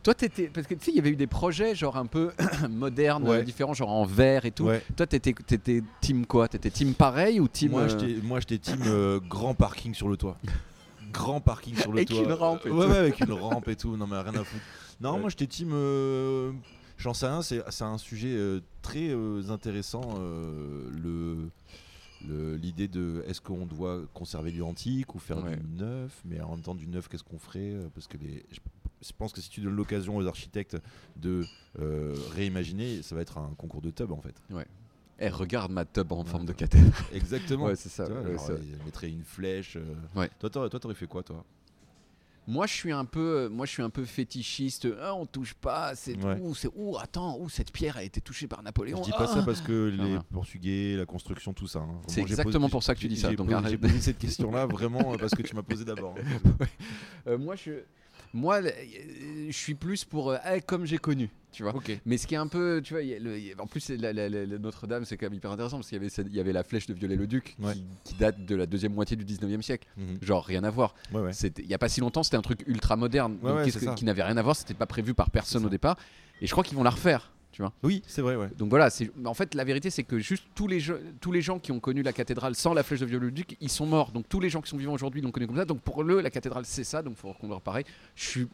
Toi, t'étais. Parce que tu sais, il y avait eu des projets genre un peu <clears throat> modernes, Ouais. euh, différents, genre en verre et tout. Ouais. Toi, t'étais, t'étais team quoi? T'étais team pareil ou team. Moi, euh, j'étais, moi, j'étais team euh, grand parking sur le toit. grand parking sur le Avec toit. une rampe et ouais, tout. ouais, avec une rampe et tout. Non, mais rien à foutre. Non, Ouais. moi j'étais team. euh, J'en sais rien, c'est c'est un sujet euh, très euh, intéressant. euh, le- l'idée de est-ce qu'on doit conserver du antique ou faire Ouais. du neuf, mais en même temps du neuf, qu'est-ce qu'on ferait euh, Parce que les, je, je pense que si tu donnes l'occasion aux architectes de euh, réimaginer, ça va être un concours de tub en fait. Eh, regarde ma tub en Ouais. forme de cathédrale. Exactement. Ouais, c'est ça. Vois, ouais, genre, mettraient une flèche. euh. Ouais. Toi, t'aurais fait quoi, toi? Moi, je suis un peu, moi, je suis un peu fétichiste. Ah, on touche pas. C'est Ouais. ouh, c'est ouh, attends, ouh, cette pierre a été touchée par Napoléon? Je dis pas Ah. ça parce que les. Portugais, la construction, tout ça. hein. C'est exactement posé- pour ça que tu dis ça, donc j'ai posé cette question-là vraiment euh, parce que tu m'as posé d'abord. hein. <laughs> Euh, moi, je, moi, euh, je suis plus pour euh, ah, comme j'ai connu, tu vois. Mais ce qui est un peu, tu vois, y a le- il y a- en plus Notre-Dame, c'est quand même hyper intéressant parce qu'il y y avait la flèche de Viollet-le-Duc Ouais. qui, qui date de la deuxième moitié du 19e siècle. Mhm. Genre rien à voir. Ouais. Il y a pas si longtemps, c'était un truc ultra moderne, donc que- qui n'avait rien à voir. C'était pas prévu par personne au départ. Et je crois qu'ils vont la refaire, tu vois. Oui, c'est vrai, ouais. Donc voilà, c'est en fait la vérité c'est que juste tous les, gens- tous les gens qui ont connu la cathédrale sans la flèche de Viollet-le-Duc, ils sont morts. Donc tous les gens qui sont vivants aujourd'hui l'ont connu comme ça. Donc pour eux, la cathédrale c'est ça. Donc faut qu'on leur pareil. Je suis,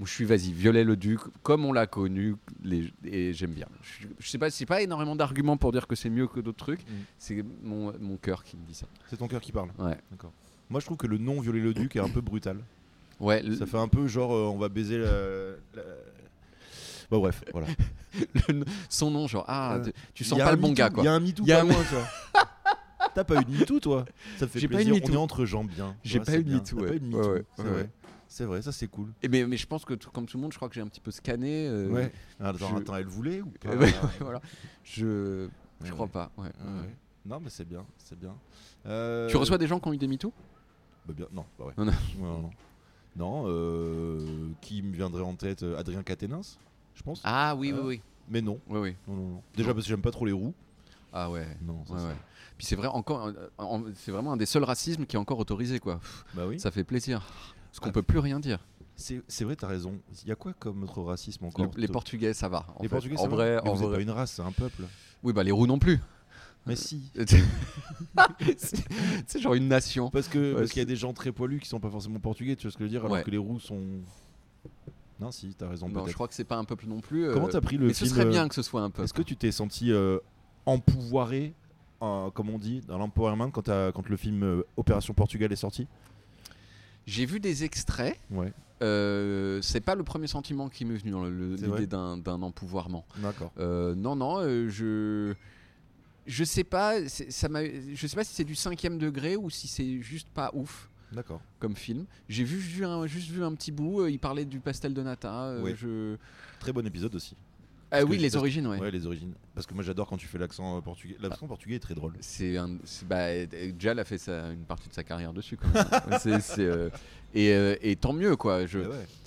je suis vas-y, Viollet-le-Duc comme on l'a connu les, et j'aime bien. Je, je sais pas, c'est pas énormément d'arguments pour dire que c'est mieux que d'autres trucs. Mm. C'est mon, mon cœur qui me dit ça. C'est ton cœur qui parle. Ouais. D'accord. Moi, je trouve que le nom Violet-le-Duc est un peu brutal. Ouais. Ça fait un peu genre euh, on va baiser la. la- Bah, bref, voilà. <laughs> le- son nom genre ah Euh, tu- sens pas le bon gars quoi. Il y a un MeToo pas un- loin, <laughs> tu vois. T'as pas eu de MeToo, toi? Ça te fait J'ai pas eu de plaisir. On est entre gens bien. J'ai pas eu de. MeToo, ouais. C'est vrai. ça c'est cool. Et mais, mais je pense que tout- comme tout le monde, je crois que j'ai un petit peu scanné. euh, Ouais. Attends, je- attends, elle voulait ou pas? <laughs> Ouais, voilà. Je, je crois pas. ouais. Ouais. Non, mais c'est bien, c'est bien. Euh, Tu reçois des gens qui ont eu des MeToo? Bah bien, non, bah ouais. Non, non. Non, non. Non, euh, qui me viendrait en tête Adrien Caténins, je pense. Ah oui, oui, oui. Mais non. Oui, oui. non, non, non. Déjà parce que j'aime pas trop les roues. Ah ouais. Non, ça, Ouais, c'est- ouais. Puis c'est vrai, encore, euh, c'est vraiment un des seuls racismes qui est encore autorisé, quoi. Bah oui. Ça fait plaisir. Parce qu'on Ah. peut plus rien dire. C'est c'est vrai, t'as raison. Il y a quoi comme autre racisme encore? Le- les Portugais, ça va. en Les fait. Portugais, en ça va? vrai, en vrai. pas une race, c'est un peuple. Oui, bah les roux non plus. Mais si. <laughs> c'est genre une nation. Parce que Ouais, parce qu'il y a des gens très poilus qui sont pas forcément portugais, tu vois ce que je veux dire, alors que les roux sont. Non, si, t'as raison Non, je crois que c'est pas un peuple non plus. euh, Comment t'as pris le Mais ce film serait euh, bien que ce soit un peuple. Est-ce que tu t'es senti euh, empouvoiré, euh, comme on dit, dans l'empowerment quand, quand le film euh, Opération Portugal est sorti? J'ai vu des extraits. Ouais, Euh, c'est pas le premier sentiment qui m'est venu, dans l'idée d'un empouvoirment. d'accord. Euh, non, non, euh, je. Je sais pas, ça je sais pas si c'est du cinquième degré ou si c'est juste pas ouf D'accord. comme film. J'ai vu, vu un, juste vu un petit bout. euh, il parlait du pastel de nata. euh, Oui. je... Très bon épisode aussi. Ah oui, les origines, ouais. Ouais, les origines. Parce que moi j'adore quand tu fais l'accent euh, portugais. L'accent portugais est très drôle. C'est un, bah, Jal a fait sa- une partie de sa carrière dessus. Quand même. <laughs> Euh, et, euh, et tant mieux quoi. Je,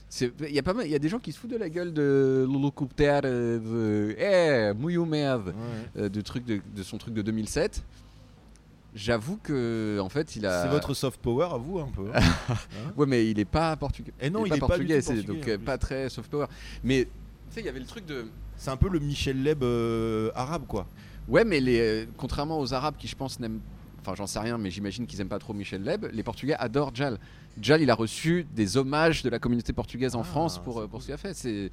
c'est- il y a pas mal, il y a des gens qui se foutent de la gueule de Lulu Cooper, euh, de Eh, Ouais, ouais. euh, de truc de, de son truc de 2007. J'avoue que en fait il a. C'est votre soft power à vous un peu. hein <laughs> Ouais, mais il est pas portugais. Et non, il est pas portugais, donc euh, pas très soft power. Mais tu sais, il y avait le truc de. C'est un peu le Michel Leb euh, arabe quoi. Ouais, mais les, euh, contrairement aux Arabes qui, je pense, n'aiment. Enfin, j'en sais rien, mais j'imagine qu'ils aiment pas trop Michel Leb. Les Portugais adorent Jal. Jal, il a reçu des hommages de la communauté portugaise en Ah, France pour, pour cool. ce qu'il a fait. C'est.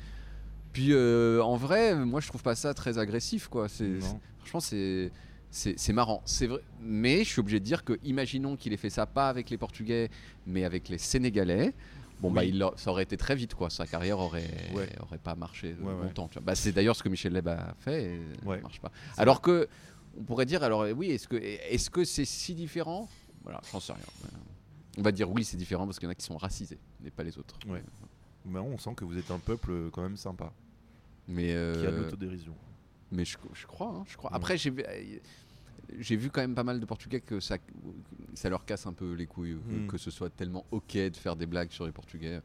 Puis euh, en vrai, moi je trouve pas ça très agressif, quoi. C'est- franchement, c'est. C'est, marrant, c'est vrai. Mais je suis obligé de dire que, imaginons qu'il ait fait ça pas avec les Portugais, mais avec les Sénégalais. Bon, bah, il, ça aurait été très vite, quoi. Sa carrière aurait, Ouais. aurait pas marché Ouais, ouais. longtemps. Bah, c'est d'ailleurs ce que Michel Leb a fait et ça marche pas. Alors que, on pourrait dire, alors oui, est-ce que est-ce que c'est si différent? Voilà, j'en sais rien. Euh, On va dire oui, c'est différent parce qu'il y en a qui sont racisés, mais pas les autres. Ouais. Mais on sent que vous êtes un peuple euh, quand même sympa, Mais qui a de euh, l'autodérision. mais je, je crois, hein, je crois. Ouais. Après, j'ai euh, j'ai vu quand même pas mal de Portugais que ça, ça leur casse un peu les couilles, euh, Mm. que ce soit tellement ok de faire des blagues sur les Portugais.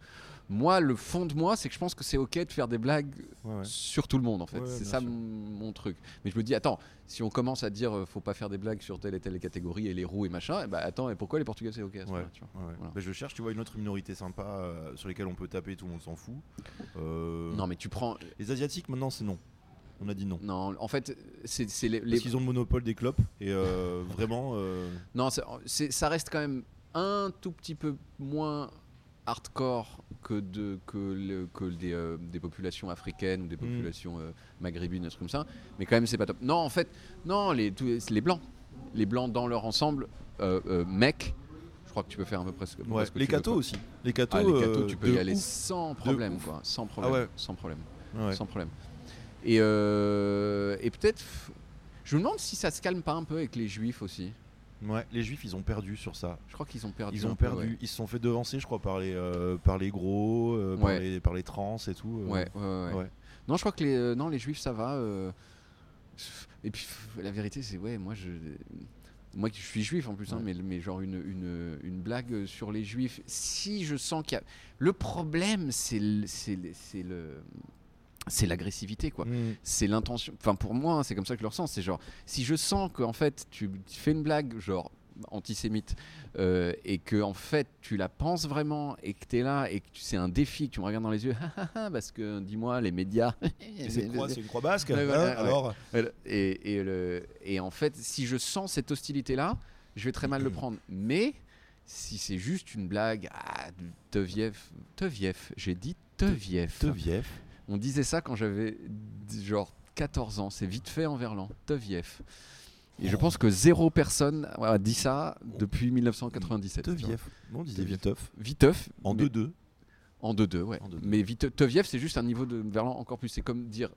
Moi, le fond de moi, c'est que je pense que c'est ok de faire des blagues Ouais, ouais. sur tout le monde en fait. Ouais, c'est ça sûr. mon, truc. Mais je me dis, attends, si on commence à dire euh, faut pas faire des blagues sur telle et telle catégorie et les roues et machin, et bah attends, et pourquoi les Portugais c'est ok à ce moment-là, tu vois. Voilà. Bah, je cherche, tu vois, une autre minorité sympa euh, sur lesquelles on peut taper, tout le monde s'en fout. Euh, Non, mais tu prends. Les Asiatiques, maintenant, c'est non. On a dit non. Non, en fait, c'est les. Parce les- qu'ils ont le monopole des clopes. Et euh, <laughs> vraiment. euh, Non, ça reste quand même un tout petit peu moins hardcore que, de, que, le- que des, euh, des populations africaines ou des populations euh, maghrébines, des trucs comme ça. Mais quand même, c'est pas top. Non, en fait, non, les, tous- les blancs. Les blancs dans leur ensemble, mecs, je crois que tu peux faire un peu presque. Ouais, les cathos aussi. Les cathos, Ah, les cathos, tu peux y aller sans problème, quoi. Sans problème. ouais. Sans problème. Ouais. Sans problème. Et, euh, et peut-être. Je me demande si ça se calme pas un peu avec les juifs aussi. Ouais, les juifs, ils ont perdu sur ça. Je crois qu'ils ont perdu. Ils ont peu, perdu. ouais. Ils se sont fait devancer, je crois, par les, euh, par les gros, euh, par, les, par les trans et tout. Ouais, ouais. Non, je crois que les, non, les juifs, ça va. Et puis, la vérité, c'est, ouais, moi, je. Moi qui suis juif en plus, hein, mais genre une, une, une blague sur les juifs. Si je sens qu'il y a. Le problème, c'est le- c'est l'agressivité, quoi. Mm. c'est l'intention. Enfin, pour moi, hein, c'est comme ça que je le ressens. C'est genre, si je sens qu'en fait, tu fais une blague, genre antisémite, euh, et que en fait, tu la penses vraiment, et que tu es là, et que c'est un défi, que tu me regardes dans les yeux, <laughs> parce que dis-moi, les médias. <laughs> C'est quoi C'est une croix basque Ouais, hein, ouais. Alors et, et, le, et en fait, si je sens cette hostilité-là, je vais très mal le prendre. Mais si c'est juste une blague, ah, Teviev, Teviev, j'ai dit Teviev. Teviev. On disait ça quand j'avais genre 14 ans. C'est vite fait en verlan. Teviev. Et je pense que zéro personne a dit ça depuis 1997. tu vois. Teviev. Non, on disait. Viteuf. Viteuf. En mais- 2-2. En 2-2, ouais. En 2-2. Mais Vite- Teviev, c'est juste un niveau de verlan encore plus. C'est comme dire.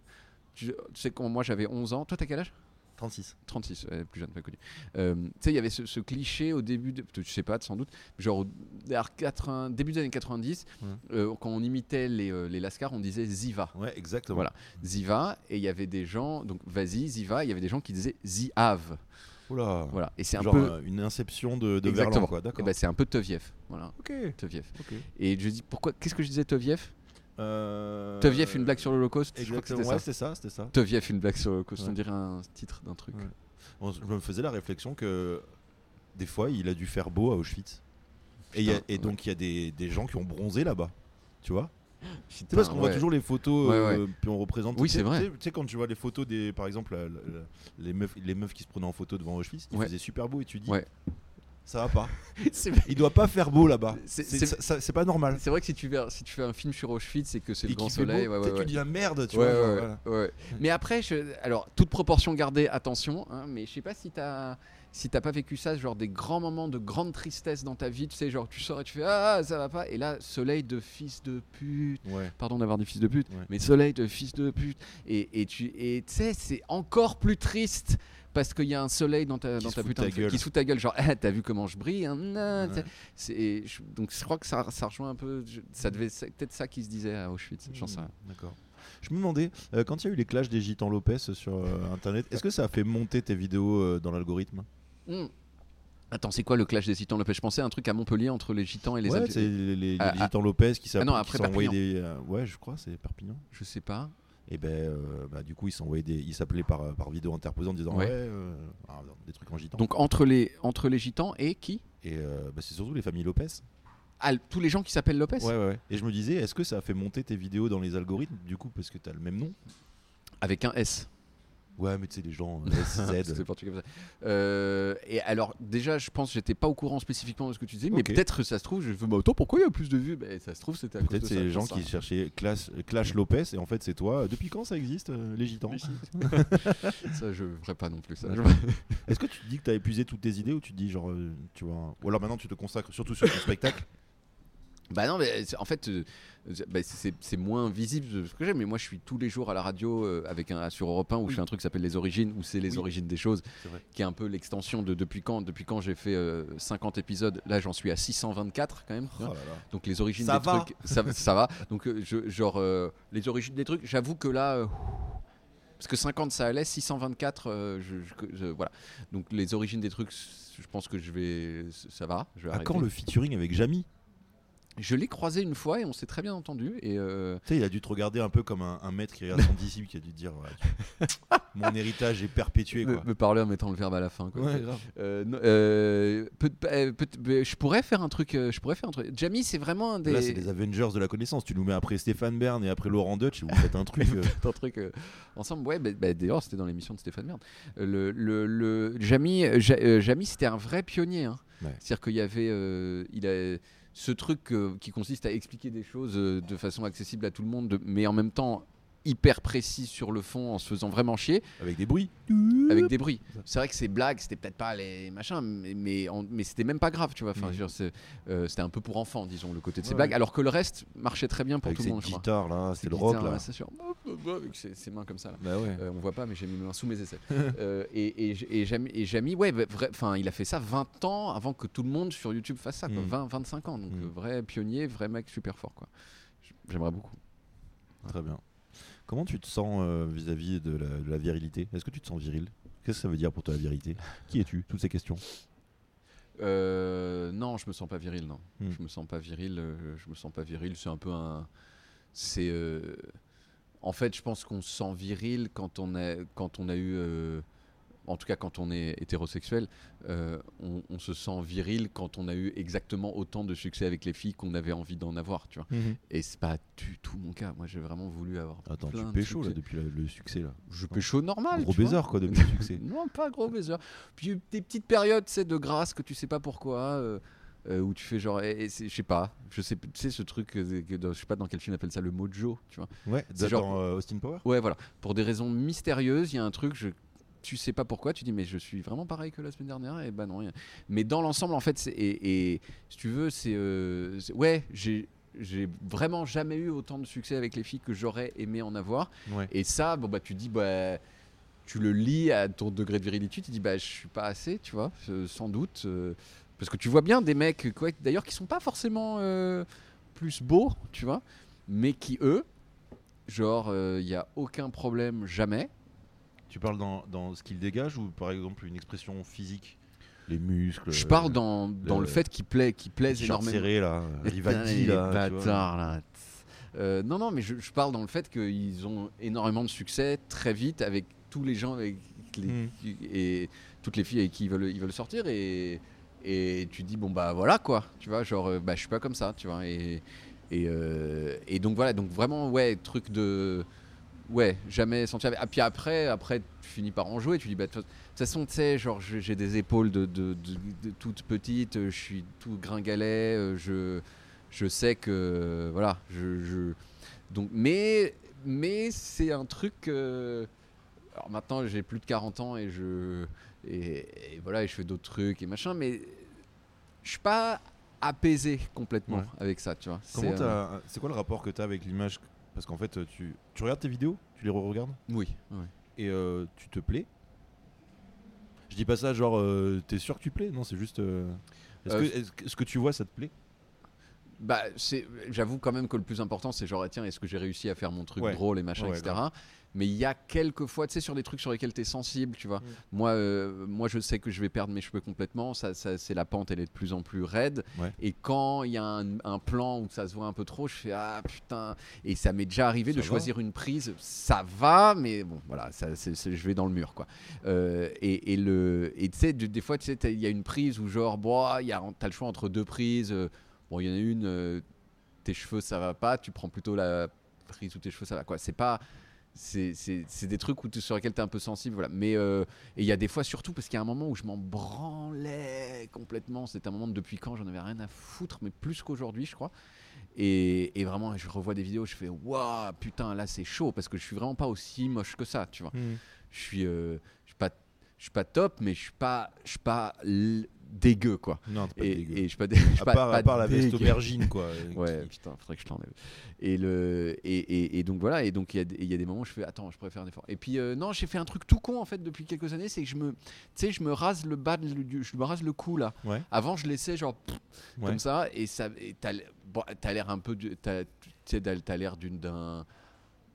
Tu, tu sais, quand moi j'avais 11 ans. Toi, t'as quel âge? 36. 36, ouais, plus jeune, pas connu. Euh, tu sais, il y avait ce, ce cliché au début, de, tu sais pas, sans doute, genre au vers 80 début des années 90, Ouais. euh, quand on imitait les, euh, les Lascars, on disait Ziva. Ouais, exactement. Voilà. Ziva, et il y avait des gens, donc vas-y, Ziva, il y avait des gens qui disaient Ziav. Oula. Voilà. Et c'est un peu. euh, une inception de, de. Verlan, quoi. Eh D'accord. ben, c'est un peu Teviev. Voilà. ok. Teviev. ok. Et je dis, pourquoi Qu'est-ce que je disais Teviev Euh... Une blague sur l'Holocauste Exactement. Ouais, ça. c'était ça, c'était ça. Une blague sur l'Holocauste. Ouais. On dirait un titre d'un truc. Ouais. Je me faisais la réflexion que des fois, il a dû faire beau à Auschwitz. Et, a- donc, il y a des, des gens qui ont bronzé là-bas. Tu vois C'est parce qu'on voit toujours les photos, Ouais, euh, puis on représente. Oui, c'est vrai. Tu sais, quand tu vois les photos des, par exemple, la- la- la- les meufs, les meufs qui se prenaient en photo devant Auschwitz, il Ouais. faisait super beau et tu dis, Ouais. Ça va pas. <laughs> C'est Il doit pas faire beau là-bas. C'est- C'est c'est- c'est pas normal. c'est vrai que si tu, fais, si tu fais un film sur Auschwitz et que c'est le grand beau, soleil, ouais, tu ouais, dis la merde, tu vois. voilà. Mais après, je- alors toute proportion gardée, attention, hein, mais je sais pas si t'as si t'as pas vécu ça, genre des grands moments de grande tristesse dans ta vie, tu sais, genre tu sors et tu fais ah ça va pas, et là soleil de fils de pute, Ouais. pardon d'avoir dit fils de pute, Ouais. mais soleil de fils de pute, et, et tu et tu sais c'est encore plus triste. Parce qu'il y a un soleil dans ta, Qui dans ta putain de gueule. qui se fout ta gueule, genre <laughs> Ah, t'as vu comment je brille, hein, Ouais. C'est- je- donc je crois que ça, ça rejoint un peu, je- ça devait peut-être ça qui se disait à Auschwitz, j'en sais rien. D'accord. Je me demandais, euh, quand il y a eu les clashs des gitans Lopez sur euh, internet, est-ce que ça a fait monter tes vidéos euh, dans l'algorithme? Hmm. Attends, c'est quoi le clash des gitans Lopez? Je pensais à un truc à Montpellier entre les gitans et les Ouais, c'est les, les- Ah, les ah. gitans Lopez qui Ah s'envoyaient Perpignan. des. euh, ouais, je crois, c'est Perpignan. Je sais pas. Et ben, euh, bah, du coup, ils s'envoyaient des, ils s'appelaient par, par vidéo interposée en disant Ouais. ouais, euh, ah, des trucs en gitan. Donc entre les, entre les gitans et qui? Et euh, bah, c'est surtout les familles Lopez. Ah, tous les gens qui s'appellent Lopez? Ouais, ouais, ouais. Et je me disais, est-ce que ça a fait monter tes vidéos dans les algorithmes du coup parce que t'as le même nom? Avec un S. Ouais, mais tu sais les gens <laughs> euh, C'est SZ. ça. Euh, et alors, déjà, je pense que j'étais pas au courant spécifiquement de ce que tu disais, mais peut-être que ça se trouve, je me dis, bah, attends, pourquoi il y a plus de vues? Ben, Ça se trouve, c'était à cause Peut-être c'est les gens qui rien. cherchaient Clash, Clash Lopez et en fait c'est toi. Depuis quand ça existe euh, les gitans? <laughs> Ça, je ferais pas non plus ça. <laughs> Est-ce que tu te dis que tu as épuisé toutes tes idées ou tu te dis genre euh, tu vois ou alors maintenant tu te consacres surtout sur ton spectacle? Bah non, mais c'est- en fait, euh, bah, c'est moins visible de ce que j'ai, mais moi je suis tous les jours à la radio euh, avec un, sur Europe 1 où Oui. je fais un truc qui s'appelle Les Origines, où c'est les Oui. origines des choses, qui est un peu l'extension de depuis quand, depuis quand j'ai fait euh, 50 épisodes. Là j'en suis à 624 quand même. Oh là là. Donc les origines Ça des va. trucs, ça, ça va. Donc euh, je, genre euh, les origines des trucs, j'avoue que là. euh, parce que 50 ça allait, 624, euh, je, je- voilà. Donc les origines des trucs, je pense que je vais, ça va. Je vais À quand le featuring avec Jamy? Je l'ai croisé une fois et on s'est très bien entendu. Et euh, Tu sais, il a dû te regarder un peu comme un, un maître qui regarde son disciple qui a dû te dire ouais, tu- Mon héritage est perpétué, me, quoi. me parler en mettant le verbe à la fin. Quoi. Ouais, grave. Euh, non, euh, peut- peut- je pourrais faire un truc. euh, je pourrais faire un truc. Jamie, c'est vraiment un des. Là, c'est les Avengers de la connaissance. Tu nous mets après Stéphane Bern et après Laurent Dutch et vous faites un truc. <laughs> euh, un truc ensemble. Ouais, bah, bah, d'ailleurs, c'était dans l'émission de Stéphane. Euh, Le, le, le- Jamie, Ja- Jamie, c'était un vrai pionnier. hein. Ouais. C'est-à-dire qu'il y avait, il a ce truc euh, qui consiste à expliquer des choses euh, de façon accessible à tout le monde, de- mais en même temps hyper précis sur le fond, en se faisant vraiment chier, avec des bruits. avec des bruits. C'est vrai que ces blagues, c'était peut-être pas les machins, mais, mais, en- mais c'était même pas grave, tu vois. Enfin, je veux dire, c'est, euh, c'était un peu pour enfants, disons, le côté de ces Ouais, blagues, alors que le reste marchait très bien pour Avec tout le monde. je crois. guitare là, c'est le rock là. ouais, c'est sûr. Avec ses, ses mains comme ça. Là. Bah ouais. Euh, on voit pas, mais j'ai mis mes mains sous mes aisselles. <laughs> Euh, et, et, et, Jamy, et Jamy, ouais, bah, enfin, il a fait ça 20 ans avant que tout le monde sur YouTube fasse ça, quoi. Mm. 20, 25 ans. Donc, Mm. euh, vrai pionnier, vrai mec super fort, quoi. J'aimerais beaucoup. Très bien. Comment tu te sens euh, vis-à-vis de, la, de la virilité? Est-ce que tu te sens viril? Qu'est-ce que ça veut dire pour toi la virilité? Qui es-tu? Toutes ces questions? Euh, non, je me sens pas viril, non. Mm. Je me sens pas viril. euh, je me sens pas viril. C'est un peu un. C'est. En fait, je pense qu'on se sent viril quand on a, quand on a eu. euh, En tout cas, quand on est hétérosexuel, euh, on, on se sent viril quand on a eu exactement autant de succès avec les filles qu'on avait envie d'en avoir, tu vois. Et c'est pas du tout mon cas. Moi, j'ai vraiment voulu avoir. Attends, plein tu de pécho là depuis la- le succès là. Je pécho normal. Gros baiser quoi depuis le succès. <laughs> Non, pas gros baiser. Puis des petites périodes, sais, de grâce que tu sais pas pourquoi, euh, euh, où tu fais genre, eh, eh, je sais pas, je sais, tu sais ce truc, euh, que dans- je sais pas dans quel film on appelle ça le mojo, tu vois. Ouais, C'est dans genre- euh, Austin Power Ouais, voilà. Pour des raisons mystérieuses, il y a un truc, je, tu sais pas pourquoi, tu dis mais je suis vraiment pareil que la semaine dernière, et bah non. Mais dans l'ensemble, en fait, c'est- et, et si tu veux, c'est, euh, c'est- ouais, j'ai j'ai vraiment jamais eu autant de succès avec les filles que j'aurais aimé en avoir. Ouais. Et ça, bon bah tu dis bah tu le lis à ton degré de virilité, tu dis bah je suis pas assez, tu vois, euh, sans doute, euh, parce que tu vois bien des mecs quoi, d'ailleurs qui sont pas forcément euh, plus beaux, tu vois, mais qui eux, genre il y a aucun problème jamais. Tu parles dans, dans ce qu'il dégage ou par exemple une expression physique? Les muscles Je parle dans, dans le, le- fait qu'il plaît, qu'il plaise énormément. serré là, <laughs> Les Rivaldi là. bâtards, là. Euh, non, non, mais je, je parle dans le fait qu'ils ont énormément de succès très vite avec tous les gens avec les- Mm. et toutes les filles avec qui ils veulent, ils veulent sortir et, et tu dis bon bah voilà quoi, tu vois, genre euh, bah je suis pas comme ça, tu vois. Et et, euh, donc voilà, donc vraiment ouais truc de ouais jamais senti ah, puis après après tu finis par en jouer, tu dis bah de toute façon tu sais genre j'ai des épaules de, de, petites, euh, je suis tout gringalet, je je sais que voilà je, je- donc mais mais c'est un truc euh, alors maintenant j'ai plus de 40 ans et je et, et voilà et je fais d'autres trucs et machin mais je suis pas apaisé complètement Ouais. avec ça tu vois C'est, euh, quoi le rapport que tu as avec l'image? Parce qu'en fait, tu, tu regardes tes vidéos, tu les re-regardes? Oui, et euh, tu te plais? Je dis pas ça genre euh, t'es sûr que tu plais? Non, c'est juste. euh, Est-ce Euh, que est-ce que ce que tu vois, ça te plaît? Bah, j'avoue quand même que le plus important, c'est genre, tiens, est-ce que j'ai réussi à faire mon truc Ouais. drôle et machin, Ouais, etc. Mais il y a quelques fois, tu sais, sur des trucs sur lesquels tu es sensible, tu vois. Moi, euh, moi, je sais que je vais perdre mes cheveux complètement. Ça, ça, c'est la pente, elle est de plus en plus raide. Ouais. Et quand il y a un, un plan où ça se voit un peu trop, je fais ah putain. Et ça m'est déjà arrivé Ça de va choisir une prise. Ça va, mais bon, voilà, ça, je vais dans le mur, quoi. Euh, et, et le, et tu sais, de- des fois, tu sais, il y a une prise où genre, bon, il y a, t'as le choix entre deux prises. euh, bon, il y en a une. euh, tes cheveux ça va pas, tu prends plutôt la prise où tes cheveux ça va quoi. C'est pas c'est des trucs où sur lesquels tu es un peu sensible voilà. Mais euh, et il y a des fois surtout parce qu'il y a un moment où je m'en branlais complètement, c'était un moment de depuis quand j'en avais rien à foutre mais plus qu'aujourd'hui, je crois. Et, et vraiment je revois des vidéos, je fais waouh, putain, là c'est chaud parce que je suis vraiment pas aussi moche que ça, tu vois je suis euh, je suis pas je suis pas top mais je suis pas je suis pas dégueu quoi Non, pas et, dégueu. et je suis pas, dé- à pas- part, à pas part la veste aubergine quoi. <laughs> euh, ouais putain faudrait que je t'enlève et le et, et, et donc voilà et donc il y a des- il y a des moments où je fais attends je pourrais faire un effort et puis euh, non j'ai fait un truc tout con en fait depuis quelques années c'est que je me tu sais je me rase le bas du- je me rase le cou là Ouais. avant je laissais genre pff, Ouais. comme ça et ça t'as bon, l'air un peu du- t'as l'air d'une d'un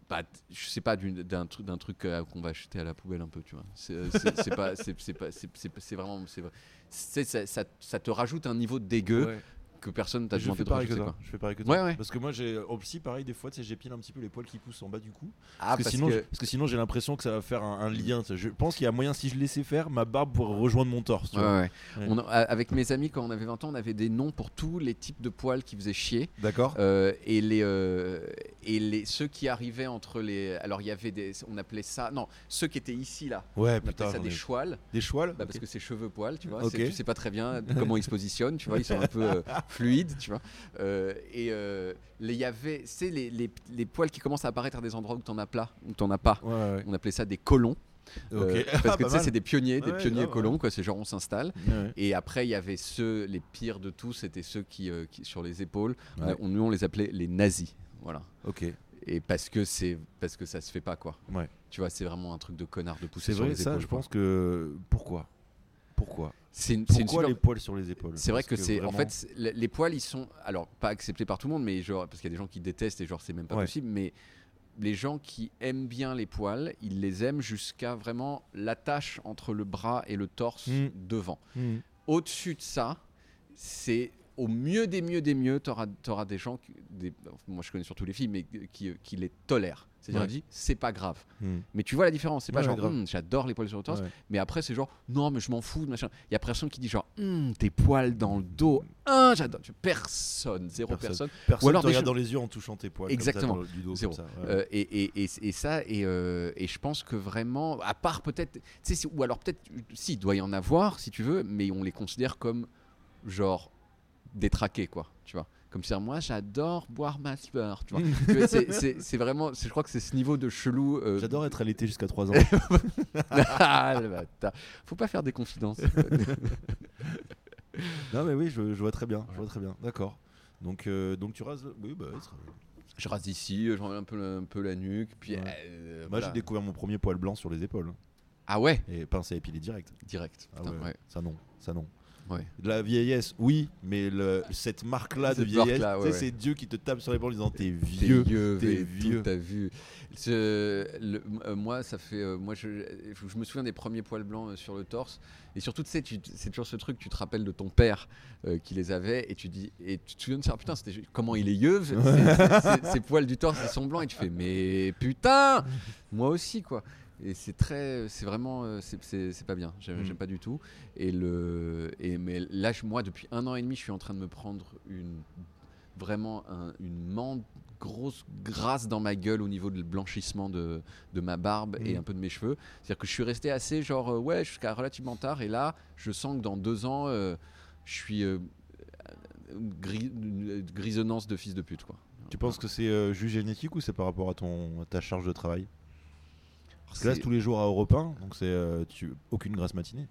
bah, je sais pas d'un truc d'un truc euh, qu'on va acheter à la poubelle un peu tu vois c'est euh, pas c'est vraiment c'est vrai. C'est- ça, ça, ça te rajoute un niveau de dégueu Ouais. Que personne t'a demandé de pareil que quoi. Je fais pareil que toi. ouais. Parce que moi, j'ai au psy, pareil, des fois, j'épile un petit peu les poils qui poussent en bas du cou. Ah, parce, que sinon, je- parce que sinon, j'ai l'impression que ça va faire un, un lien. Je pense qu'il y a moyen, si je laissais faire, ma barbe pourrait rejoindre mon torse. tu Ouais, vois. ouais. Ouais. On a- avec mes amis, quand on avait 20 ans, on avait des noms pour tous les types de poils qui faisaient chier. D'accord Euh, et les euh, et les ceux qui arrivaient entre les alors il y avait des on appelait ça non ceux qui étaient ici là Ouais, on appelait putain. ça j'en des chouals Des chouals bah, parce que c'est cheveux poils tu vois Ok. c'est- tu sais pas très bien comment ils se positionnent tu vois ils sont un peu euh, <laughs> fluides tu vois Euh, et euh, les- il y avait c'est les, les, les poils qui commencent à apparaître à des endroits où t'en as plat où t'en as pas Ouais, ouais. on appelait ça des colons. Euh, Ah, parce que pas tu sais c'est des pionniers des Ouais, pionniers grave, colons quoi c'est genre on s'installe Ouais, et après il y avait ceux les pires de tous c'était ceux qui, euh, qui sur les épaules Ouais. on- nous on les appelait les nazis voilà Ok. et parce que c'est parce que ça se fait pas quoi. Ouais. Tu vois, c'est vraiment un truc de connard de pousser C'est sur vrai, les ça, épaules. je quoi. pense que. Pourquoi? Pourquoi? C'est une, c'est une Pourquoi super- les poils sur les épaules? C'est vrai que, c'est en fait les, poils ils sont alors pas acceptés par tout le monde mais genre parce qu'il y a des gens qui détestent et genre c'est même pas Ouais. possible mais les gens qui aiment bien les poils, ils les aiment jusqu'à vraiment l'attache entre le bras et le torse Mm. devant. Hmm. Au-dessus de ça, c'est au mieux des mieux des mieux, tu auras, des gens, qui- des, moi je connais surtout les filles, mais qui, qui les tolèrent. C'est-à-dire, Ouais. disent, c'est pas grave. Hmm. Mais tu vois la différence, c'est pas Ouais, genre, ouais. Hum, j'adore les poils sur le torse, mais après c'est genre, non, mais je m'en fous, machin. Il y a personne qui dit genre, Hum, tes poils dans le dos, hein, j'adore. Personne, zéro Personne. personne. Personne alors te regarde gens- dans les yeux en touchant tes poils. Exactement. Comme ça, dans le- du dos, Zéro. comme ça, ouais. Euh, et, et, et, et ça, et, euh, et je pense que vraiment, à part peut-être, ou alors peut-être, si, il doit y en avoir, si tu veux, mais on les considère comme genre détraqués, quoi, tu vois. Comme si moi, j'adore boire ma sueur, <laughs> tu vois. C'est- vraiment, je crois que c'est ce niveau de chelou. euh, J'adore être allaité jusqu'à 3 ans. <laughs> ah, le bâtard. Faut pas faire des confidences. <laughs> non, mais oui, je, je vois très bien. Je vois très bien. D'accord. Donc, euh, donc tu rases. Oui, bah, je rase ici, je remets un peu, un peu la nuque, puis. Ouais. euh, Moi, voilà. j'ai découvert mon premier poil blanc sur les épaules. Ah ouais, Et pince à épiler direct. direct. Ah Putain, ouais, ouais. Ça non, ça non. Ouais. La vieillesse, oui, mais le, cette marque-là de vieillesse, ouais, ouais. c'est Dieu qui te tape sur l'épaule en disant t'es vieux. t'es vieux. T'as vu. Le- euh, moi, ça fait. euh, moi, je, me souviens des premiers poils blancs euh, sur le torse. Et surtout, tu sais, c'est toujours ce truc, tu te rappelles de ton père qui les avait. Et tu dis. Et tu te souviens de ça, putain, c'était, comment il est yeuve. <laughs> Ces poils du torse, ils sont blancs. Et tu fais, mais putain Moi aussi, quoi. Et c'est très. C'est vraiment. euh, C'est, c'est- c'est pas bien. J'aime, Mm. j'aime pas du tout. Et le. Et, mais là, moi, depuis un an et demi, je suis en train de me prendre une. Vraiment un- une mande grosse grâce dans ma gueule au niveau du blanchissement de, de ma barbe et Mhm. un peu de mes cheveux. C'est-à-dire que je suis resté assez genre euh, ouais jusqu'à relativement tard et là je sens que dans deux ans euh, je suis euh, une gris- grisonnance de fils de pute quoi. Tu penses que c'est euh, juste génétique ou c'est par rapport à ton à ta charge de travail? Parce que là, C'est- c'est tous les jours à Europe 1, donc c'est euh, tu... aucune grasse matinée.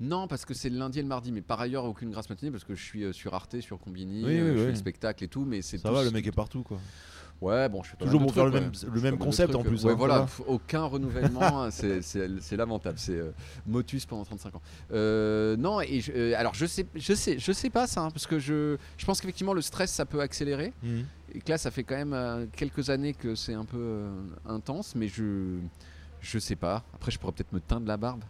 Non, parce que c'est le lundi et le mardi, mais par ailleurs aucune grâce matinée parce que je suis euh, sur Arte, sur Combini, Oui, euh, oui, je fais oui. le spectacle et tout, mais c'est Ça tous- va, le mec est partout quoi. Ouais, bon, je fais pas Toujours pour faire le même- le même concept, trucs, en plus, Ouais, hein, voilà, aucun renouvellement, hein, c'est- c'est c'est lamentable. C'est euh, Motus pendant 35 ans. Euh, non, et je- euh, alors je sais, je sais, je sais pas ça, hein, parce que je, je pense qu'effectivement le stress ça peut accélérer. Mhm. Et que là, ça fait quand même quelques années que c'est un peu intense, mais je, je sais pas. Après, je pourrais peut-être me teindre la barbe.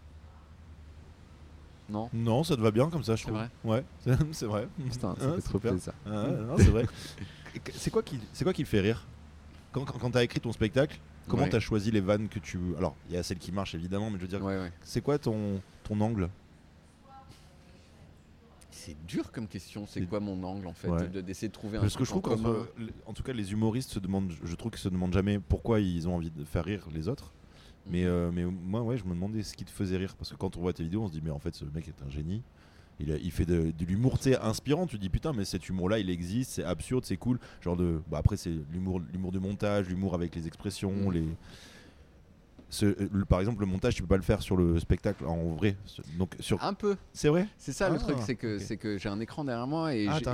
Non? Non, ça te va bien comme ça, je C'est trouve. vrai? Ouais, <laughs> c'est- vrai. Putain, ça Ah, fait trop plaisir. Ah, c'est vrai. <laughs> C'est quoi qui, c'est quoi qui fait rire? Quand, quand, quand t'as écrit ton spectacle, comment Ouais. t'as choisi les vannes que tu. Alors, il y a celles qui marchent évidemment, mais je veux dire, Ouais, ouais. c'est quoi ton, ton angle? C'est dur comme question. C'est quoi mon angle en fait Ouais. de- D'essayer de trouver un Parce que je trouve en qu'en en tout cas, les humoristes se demandent, je trouve qu'ils se demandent jamais pourquoi ils ont envie de faire rire les autres. Mais, euh, mais moi, ouais, je me demandais ce qui te faisait rire. Parce que quand on voit tes vidéos, on se dit, mais en fait, ce mec est un génie. Il, a- il fait de, de l'humour inspirant. Tu te dis, putain, mais cet humour-là, il existe, c'est absurde, c'est cool. Genre de. Bah, après, c'est l'humour, l'humour de montage, l'humour avec les expressions. Mm. les Ce- le- par exemple, le montage, tu peux pas le faire sur le spectacle en vrai. Donc, sur. Un peu. C'est vrai C'est ça le Ah, truc, c'est que ok. c'est que j'ai un écran derrière moi et Ah, j'ai-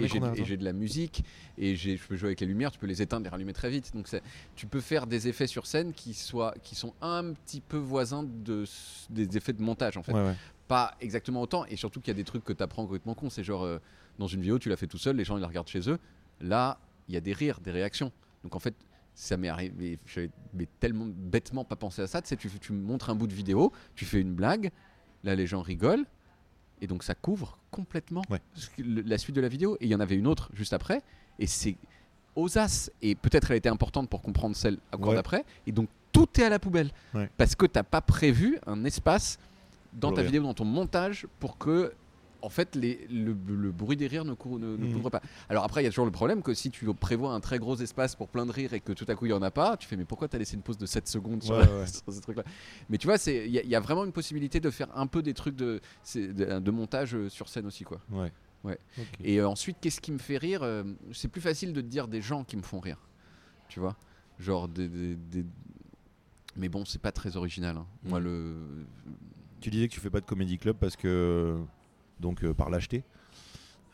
et et de la musique et je peux jouer avec les lumières, tu peux les éteindre, les rallumer très vite. Donc tu peux faire des effets sur scène qui soient qui sont un petit peu voisins de des effets de montage en fait. Ouais, ouais. Pas exactement autant et surtout qu'il y a des trucs que tu apprends complètement con, c'est genre euh, dans une vidéo tu l'as fait tout seul, les gens ils la regardent chez eux. Là, il y a des rires, des réactions. Donc en fait, ça m'est arrivé, j'avais mais tellement bêtement pas pensé à ça. Tu sais, tu, tu montres un bout de vidéo, tu fais une blague, là les gens rigolent, Et donc ça couvre complètement Ouais. la suite de la vidéo. Et il y en avait une autre juste après. Et c'est aux as. Et peut-être elle était importante pour comprendre celle encore Ouais. d'après. Et donc tout est à la poubelle. Ouais. Parce que t'as pas prévu un espace dans ta vidéo, dans ton montage, pour que en fait les, le, le bruit des rires ne, couvre, ne- ne Mhm. couvre pas. Alors après, il y a toujours le problème que si tu prévois un très gros espace pour plein de rires et que tout à coup il y en a pas, tu fais mais pourquoi t'as laissé une pause de 7 secondes sur, Ouais, ouais. <laughs> sur ce truc-là? Mais tu vois, il y, a- il y a vraiment une possibilité de faire un peu des trucs de, c'est- de, de montage euh, sur scène aussi quoi. Ouais. Ouais. Et euh, ensuite, qu'est-ce qui me fait rire euh, C'est plus facile de te dire des gens qui me font rire. Tu vois Genre des. des- des- Mais bon, c'est pas très original. hein. Moi, Mhm. le. Tu disais que tu fais pas de comédie club parce que donc euh, par lâcheté.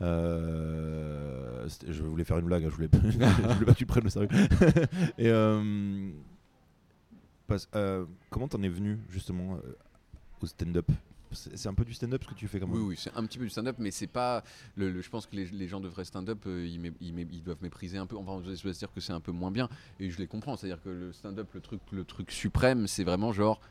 Euh, je voulais faire une blague, hein, je voulais, <laughs> voulais pas que tu prennes le sérieux. <laughs> Et euh, comment t'en es venu justement au stand-up? C'est un peu du stand-up ce que tu fais même. Oui, oui, c'est un petit peu du stand-up, mais c'est pas. Je pense que les, gens de vrai stand-up, ils, doivent mépriser un peu. Enfin, je dois dire que c'est un peu moins bien. Et je les comprends. C'est-à-dire que le stand-up, le truc, le truc suprême, c'est vraiment genre.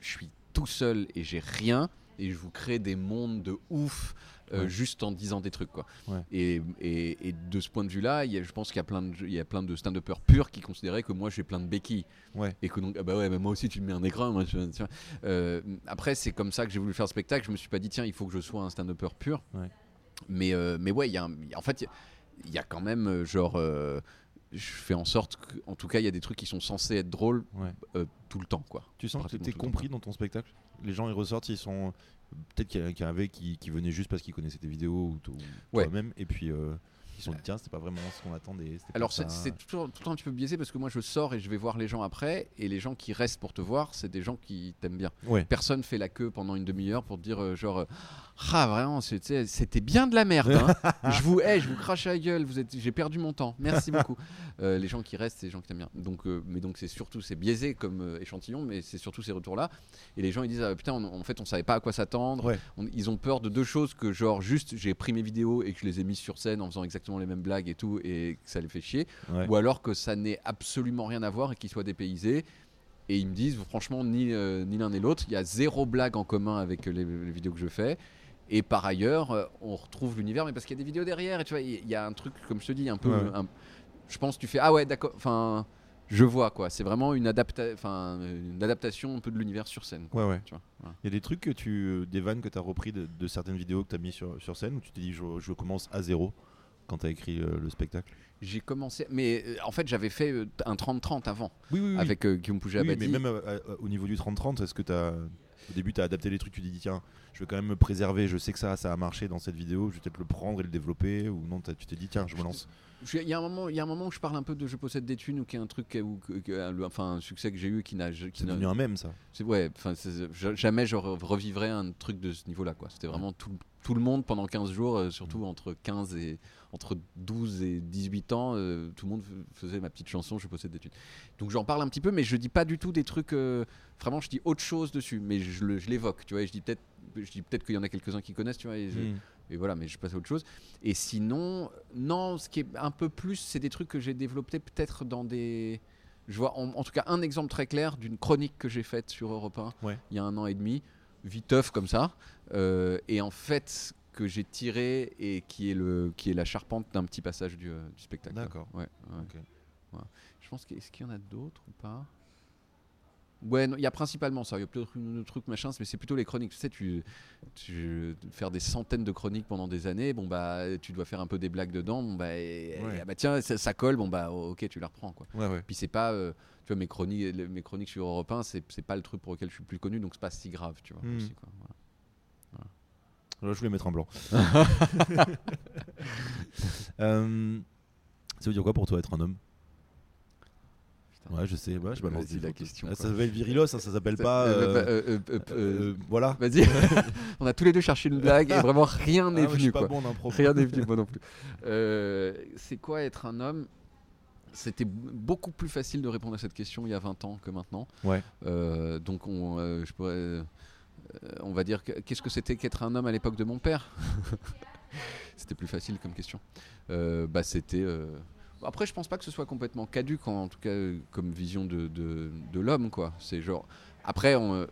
Je suis tout seul et j'ai rien. Et je vous crée des mondes de ouf. euh, Ouais. juste en disant des trucs quoi. Ouais. Et, et- et de ce point de vue-là, il y a- je pense qu'il y a plein de, il y a plein de stand-uppers purs qui considéraient que moi j'ai plein de béquilles Ouais. et que donc ah bah ouais mais moi aussi tu me mets un écran moi. Euh, après c'est comme ça que j'ai voulu faire le spectacle je me suis pas dit tiens il faut que je sois un stand-upper pur mais euh, mais ouais il y a un- en fait il y a- y, quand même genre je fais en sorte que, en tout cas il y a des trucs qui sont censés être drôles Ouais. euh, tout le temps quoi Tu sens que temps. compris dans ton spectacle? Les gens ils ressortent, ils sont peut-être qu'il y en a qui qui, venaient juste parce qu'ils connaissaient tes vidéos ou, t- ou Ouais. toi-même et puis euh, se sont dit tiens c'était pas vraiment ce qu'on attendait. Alors c'est toujours tout le temps un petit peu biaisé parce que moi je sors et je vais voir les gens après et les gens qui restent pour te voir c'est des gens qui t'aiment bien. Ouais. Personne fait la queue pendant une demi-heure pour te dire euh, genre euh, ah vraiment c'était bien de la merde. hein. <laughs> je vous hais, je vous crache à la gueule. Vous êtes j'ai perdu mon temps. Merci beaucoup. <laughs> Euh, les gens qui restent c'est les gens qui t'aiment bien. Donc euh, mais donc c'est surtout c'est biaisé comme échantillon mais c'est surtout ces retours là et les gens ils disent ah, putain on- en fait on savait pas à quoi s'attendre. Ouais. On- ils ont peur de deux choses que genre juste j'ai pris mes vidéos et que je les ai mises sur scène en faisant exactement les mêmes blagues et tout et que ça les fait chier Ouais. ou alors que ça n'ait absolument rien à voir et qu'ils soient dépaysés. Et ils me disent, franchement, ni, euh, ni l'un ni l'autre, il y a zéro blague en commun avec euh, les, les vidéos que je fais. Et par ailleurs, euh, on retrouve l'univers, mais parce qu'il y a des vidéos derrière, et tu vois, il y a un truc, comme je te dis, un peu. Ouais. un- je pense, tu fais, ah ouais, d'accord, enfin, je vois quoi. C'est vraiment une, adapta une adaptation un peu de l'univers sur scène. quoi, Ouais, ouais. tu vois. Il y a des trucs que tu, des vannes que tu as repris de, de certaines vidéos que tu as mis sur, sur scène où tu t'es dit je, je commence à zéro? Quand tu as écrit euh, le spectacle? J'ai commencé, mais euh, en fait, j'avais fait euh, un 30-30 avant, Oui, oui, oui. avec Guillaume Oui, Poujabadi. mais même au niveau du 30-30, est-ce que tu as. Au début, tu as adapté les trucs, tu dit tiens, je vais quand même me préserver, je sais que ça, ça a marché dans cette vidéo, je vais peut-être le prendre et le développer, ou non, tu t'es dit tiens, je me lance? Il y, a un moment, il y a un moment où je parle un peu de Je possède des thunes ou qui est un truc ou enfin un succès que j'ai eu qui n'a C'est devenu un mème, ça. ouais enfin jamais je re- revivrai un truc de ce niveau là quoi c'était vraiment tout, tout le monde pendant 15 jours surtout entre 15 et entre 12 et 18 ans euh, tout le monde faisait ma petite chanson Je possède des thunes donc j'en parle un petit peu mais je dis pas du tout des trucs euh, vraiment je dis autre chose dessus mais je l'évoque tu vois et je dis peut-être je dis peut-être qu'il y en a quelques-uns qui connaissent tu vois et je- Mm. et voilà, mais je passe à autre chose. Et sinon, non, ce qui est un peu plus, c'est des trucs que j'ai développés peut-être dans des. Je vois en, en tout cas un exemple très clair d'une chronique que j'ai faite sur Europe 1 Ouais. il y a un an et demi, viteuf comme ça, euh, et en fait que j'ai tiré et qui est, le, qui est la charpente d'un petit passage du, euh, du spectacle. D'accord. Ouais, ouais. Je pense qu'il est-ce qu'il y en a d'autres ou pas? Ouais, il y a principalement ça. Il y a peut-être une autre truc machin, mais c'est plutôt les chroniques. Tu sais, tu, tu faire des centaines de chroniques pendant des années. Bon bah, tu dois faire un peu des blagues dedans. Bon bah, et- Ouais. et- ah bah tiens, ça, ça colle. Bon bah, ok, tu la reprends quoi. Ouais, ouais. Puis c'est pas, euh, tu vois, mes chroniques, les- mes chroniques sur Europe 1, c'est pas le truc pour lequel je suis plus connu, donc c'est pas si grave, tu vois. Hmm. aussi, quoi. Voilà. Là, je voulais mettre en blanc. <laughs> Euh, ça veut dire quoi pour toi être un homme? Ouais, je sais, ouais, je balance la question, Ah, ça s'appelle virilos, ça, ça s'appelle pas. Euh, euh, euh, voilà. Vas-y, <laughs> on a tous les deux cherché une blague et vraiment rien Ah, n'est suis venu pas quoi. bon. Rien n'est venu, moi non plus. Euh, c'est quoi être un homme? C'était beaucoup plus facile de répondre à cette question il y a 20 ans que maintenant. Ouais. Euh, donc on, je pourrais, on va dire, que- qu'est-ce que c'était qu'être un homme à l'époque de mon père <laughs> C'était plus facile comme question. Euh, bah c'était. euh, Après, je pense pas que ce soit complètement caduque, en, en tout cas euh, comme vision de, de, de l'homme, quoi. C'est genre. Après, on, euh,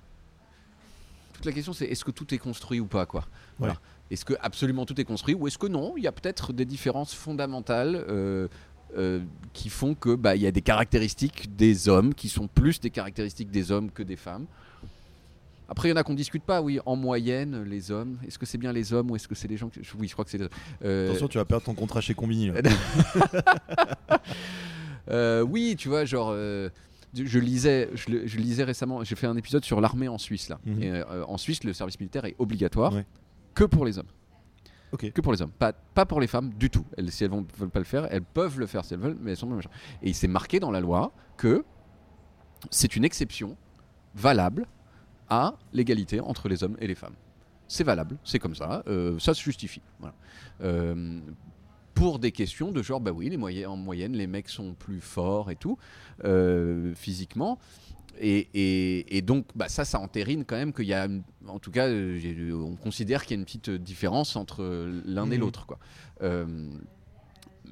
toute la question c'est est-ce que tout est construit ou pas quoi. Voilà. Est-ce que absolument tout est construit ou est-ce que non Il y a peut-être des différences fondamentales. euh, euh, qui font que bah, il y a des caractéristiques des hommes qui sont plus des caractéristiques des hommes que des femmes. Après, il y en a qu'on discute pas, oui, en moyenne, les hommes. Est-ce que c'est bien les hommes ou est-ce que c'est les gens qui... Oui, je crois que c'est les hommes. Euh, Attention, tu vas perdre ton contrat chez Combini. là. <laughs> Euh, oui, tu vois, genre, euh, je lisais, je, lisais récemment, j'ai fait un épisode sur l'armée en Suisse là. Mhm. Et, en Suisse, le service militaire est obligatoire Ouais. que pour les hommes. Ok. Que pour les hommes, pas, pas pour les femmes du tout. Elles, si elles ne veulent pas le faire, elles peuvent le faire si elles veulent, mais elles sont. Et il s'est marqué dans la loi que c'est une exception valable à l'égalité entre les hommes et les femmes. C'est valable, c'est comme ça, euh, ça se justifie. Voilà. Euh, pour des questions de genre, bah oui, les en moyenne, les mecs sont plus forts et tout, euh, physiquement. Et, et- et donc, bah, ça, ça entérine quand même qu'il y a, en tout cas, on considère qu'il y a une petite différence entre l'un et Mhm. l'autre. quoi. Euh,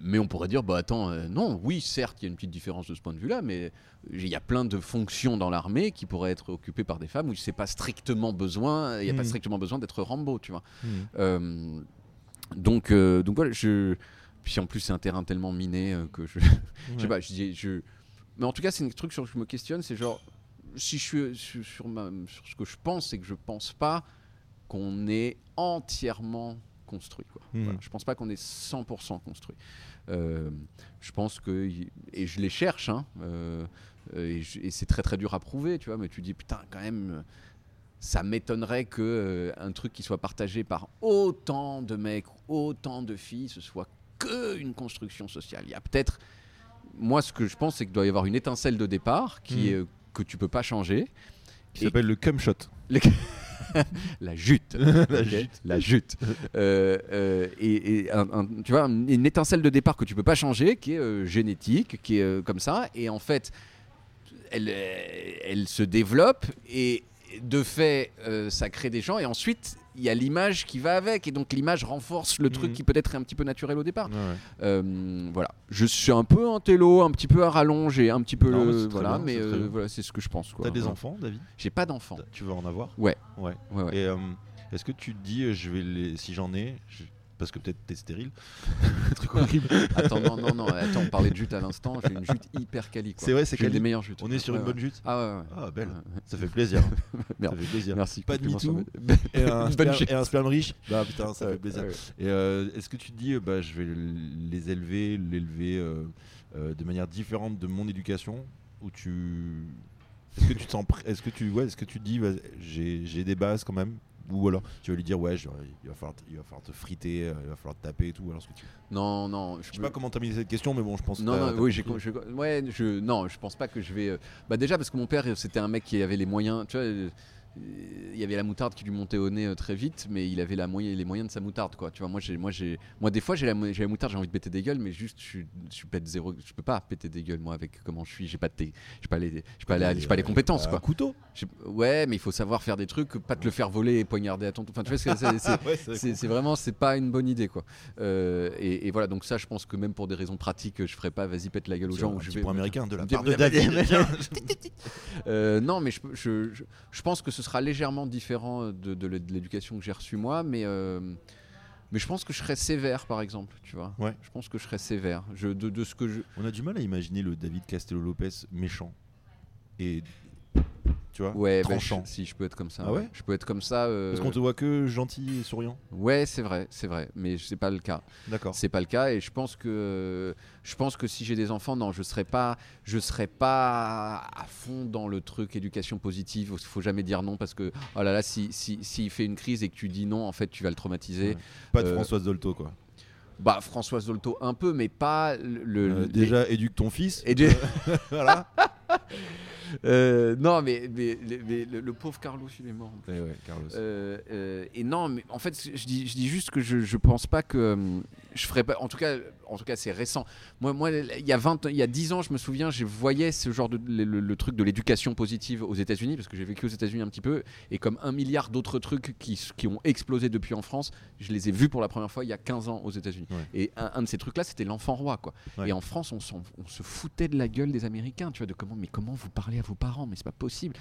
mais on pourrait dire, bah attends, euh, non, oui, certes, il y a une petite différence de ce point de vue-là, mais il y a plein de fonctions dans l'armée qui pourraient être occupées par des femmes où c'est pas strictement besoin, il n'y a pas Mhm. strictement besoin d'être Rambo, tu vois. Mhm. Euh, donc, euh, donc voilà, je. Puis en plus, c'est un terrain tellement miné euh, que je. <laughs> je sais pas, je dis. Je... Mais en tout cas, c'est un truc sur lequel je me questionne, c'est genre. Si je suis sur, sur ma- sur ce que je pense, c'est que je pense pas qu'on est entièrement construit. Quoi. Voilà, je pense pas qu'on est 100% construit. Euh, je pense que. Et je les cherche, hein, euh, et, c'est très très dur à prouver, tu vois, mais tu dis putain, quand même. ça m'étonnerait que euh, un truc qui soit partagé par autant de mecs, autant de filles, ce soit que une construction sociale. Il y a peut-être, moi, ce que je pense, c'est qu'il doit y avoir une étincelle de départ qui est, euh, que tu peux pas changer. Qui s'appelle le cum shot. <laughs> <laughs> La jute. <laughs> La jute. La jute. Euh, euh, et et un- un- tu vois, une étincelle de départ que tu peux pas changer, qui est euh, génétique, qui est euh, comme ça. Et en fait, elle, euh, elle se développe et de fait, euh, ça crée des gens. Et ensuite, il y a l'image qui va avec. Et donc, l'image renforce le truc Mhm. qui peut-être est un petit peu naturel au départ. Ouais, ouais. Euh, voilà. Je suis un peu un télo, un petit peu à rallonge et un petit peu Non, mais le. Voilà, bien, mais euh, voilà, c'est ce que je pense. T'as des enfants, David? J'ai pas d'enfants. Tu veux en avoir? Ouais. Ouais. Et est-ce que tu te dis, je vais les... si j'en ai, je- parce que peut-être t'es stérile, <laughs> truc horrible. Attends, non, non, non, attends, on parlait de jute à l'instant, j'ai une jute hyper quali. C'est vrai, c'est quali. des meilleures jutes. On est sur Ouais, une ouais. bonne jute Ah ouais, ouais. Ah, belle. Ça fait plaisir. <laughs> ça Merde. fait plaisir. Merci. Pas de MeToo. <laughs> Et un, sperme, chute. et un sperme riche Bah putain, ça fait plaisir. Et euh, est-ce que tu te dis, euh, bah, je vais les élever, l'élever euh, euh, de manière différente de mon éducation? Ou tu. Est-ce que tu te sens pr- Est-ce que tu, ouais, est-ce que tu te dis, j'ai des bases quand même? Ou alors tu vas lui dire, ouais, il, va falloir te, il va falloir te friter, euh, il va falloir te taper et tout. Alors, ce que tu... Non, non. Je sais pas comment mis cette question, mais bon, je pense que Non, t'as- non, oui, j'ai, je, ouais, je, non, je pense pas que je vais. euh, Bah déjà parce que mon père, c'était un mec qui avait les moyens. Tu vois, il y avait la moutarde qui lui montait au nez euh, très vite, mais il avait la moyen, les moyens de sa moutarde, quoi. Tu vois, moi, j'ai, moi, j'ai, moi, des fois, j'ai la, moutarde, j'ai envie de péter des gueules, mais juste, je, suis- je pète zéro. Je peux pas péter des gueules, moi, avec comment je suis. J'ai pas de, té- j'ai pas les, j'ai pas, la- j'ai pas les compétences, Un quoi. couteau? Ouais, mais il faut savoir faire des trucs, pas te le faire voler et poignarder à ton. Enfin, tu vois, <laughs> c'est, vraiment c'est pas une bonne idée quoi Euh, et, et voilà donc ça je pense que même pour des raisons pratiques je ferai pas vas-y pète la gueule aux gens un où je vais américain de la part de <laughs> David. Euh, non mais je, je, je, je pense que ce sera légèrement différent de, de l'é- de l'éducation que j'ai reçue moi mais euh, mais je pense que je serais sévère par exemple tu vois Ouais. je pense que je serais sévère je, de, de ce que je On a du mal à imaginer le David Castello Lopez méchant. Et. Tu vois ouais bah, Tranchant. je- si je peux être comme ça Ah ouais je peux être comme ça euh, Parce qu'on te voit que gentil et souriant. ouais c'est vrai c'est vrai mais c'est pas le cas D'accord. C'est pas le cas et je pense que je pense que si j'ai des enfants, non, je serais pas je serais pas à fond dans le truc éducation positive. Il faut jamais dire non parce que oh là là, si si s'il fait une crise et que tu dis non, en fait, tu vas le traumatiser. Ouais. Pas de Euh, Françoise Dolto, quoi. Bah Françoise Dolto un peu, mais pas le. Euh, les- déjà, éduque ton fils. et j'ai- <laughs> voilà. Euh, non, mais, mais- mais le, le pauvre Carlos, il est mort. Ouais, Carlos. Euh, euh, et non, mais en fait, je dis, je dis juste que je, je pense pas que hum, je ferais pas. En tout cas, en tout cas, c'est récent. Moi, moi, il y a 20, ans- il y a 10 ans, je me souviens, je voyais ce genre de le, le- le truc de l'éducation positive aux États-Unis parce que j'ai vécu aux États-Unis un petit peu et comme un milliard d'autres trucs qui, qui ont explosé depuis en France, je les ai vus pour la première fois il y a 15 ans aux États-Unis. Ouais. Et un, un de ces trucs-là, c'était l'enfant roi, quoi. Ouais. Et en France, on, on se foutait de la gueule des Américains, tu vois, de comment, mais comment vous parlez à vos parents, mais c'est pas possible.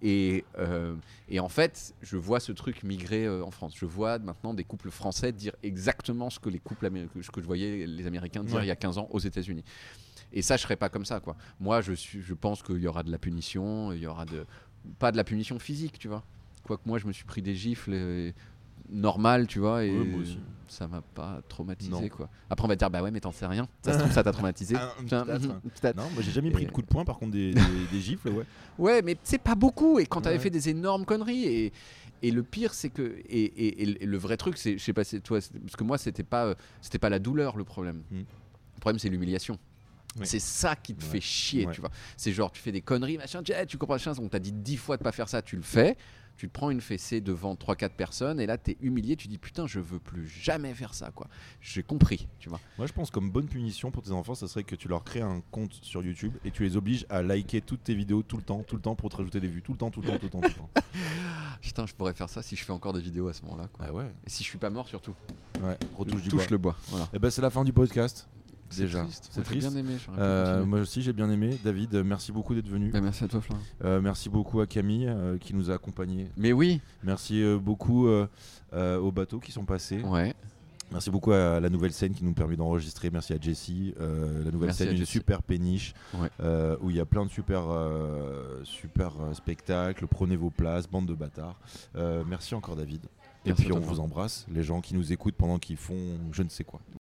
Et, euh, et en fait, je vois ce truc migrer euh, en France. Je vois maintenant des couples français dire exactement ce que les couples améri- ce que je voyais les Américains dire Ouais. il y a 15 ans aux États-Unis. Et ça, je serais pas comme ça, quoi. Moi, je suis, je pense qu'il y aura de la punition, il y aura de, pas de la punition physique, tu vois. Quoique moi, je me suis pris des gifles normales, tu vois, et Ouais, moi aussi. ça m'a pas traumatisé, Non. quoi. Après, on va dire, bah ouais, mais t'en sais rien. Ça se trouve, ça t'a traumatisé. <laughs> Ah, Tiens. <laughs> Non, moi j'ai jamais pris de coup de poing, par contre des, des- <laughs> des gifles, ouais. Ouais, mais c'est pas beaucoup. Et quand t'avais Ouais. fait des énormes conneries, et, et le pire, c'est que. Et, et- et le- vrai truc, c'est. Je sais pas, toi. Parce que moi, c'était pas, euh, c'était pas la douleur le problème. Mm. Le problème, c'est l'humiliation. C'est ça qui te Ouais. fait chier, Ouais. tu vois. C'est genre, tu fais des conneries, machin, tu, eh, tu comprends, machin, on t'a dit dix fois de pas faire ça, tu le fais. Tu te prends une fessée devant 3-4 personnes et là t'es humilié, tu dis putain je veux plus jamais faire ça quoi. J'ai compris, tu vois. Moi je pense comme bonne punition pour tes enfants, ça serait que tu leur crées un compte sur YouTube et tu les obliges à liker toutes tes vidéos tout le temps, tout le temps pour te rajouter des vues, tout le temps, tout le temps, tout le temps, tout le temps. <laughs> Putain je pourrais faire ça si je fais encore des vidéos à ce moment-là quoi. Ah ouais, Et si je suis pas mort surtout. ouais, retouche du Touche bois. le bois. Voilà. Et ben c'est la fin du podcast. C'est Déjà, triste. c'est j'ai bien aimé. Euh, moi aussi j'ai bien aimé. David, merci beaucoup d'être venu. Bah, merci à toi Florent. Euh, merci beaucoup à Camille euh, qui nous a accompagnés. Mais oui. Merci euh, beaucoup aux bateaux qui sont passés. Ouais. Merci beaucoup à la nouvelle scène qui nous permet d'enregistrer. Merci à Jessie. Euh, la nouvelle Merci scène, une Jessie. super péniche Ouais. euh, où il y a plein de super, euh, super spectacles. Prenez vos places, bande de bâtards. Merci encore David. Et Merci puis on vous embrasse, les gens qui nous écoutent pendant qu'ils font je ne sais quoi.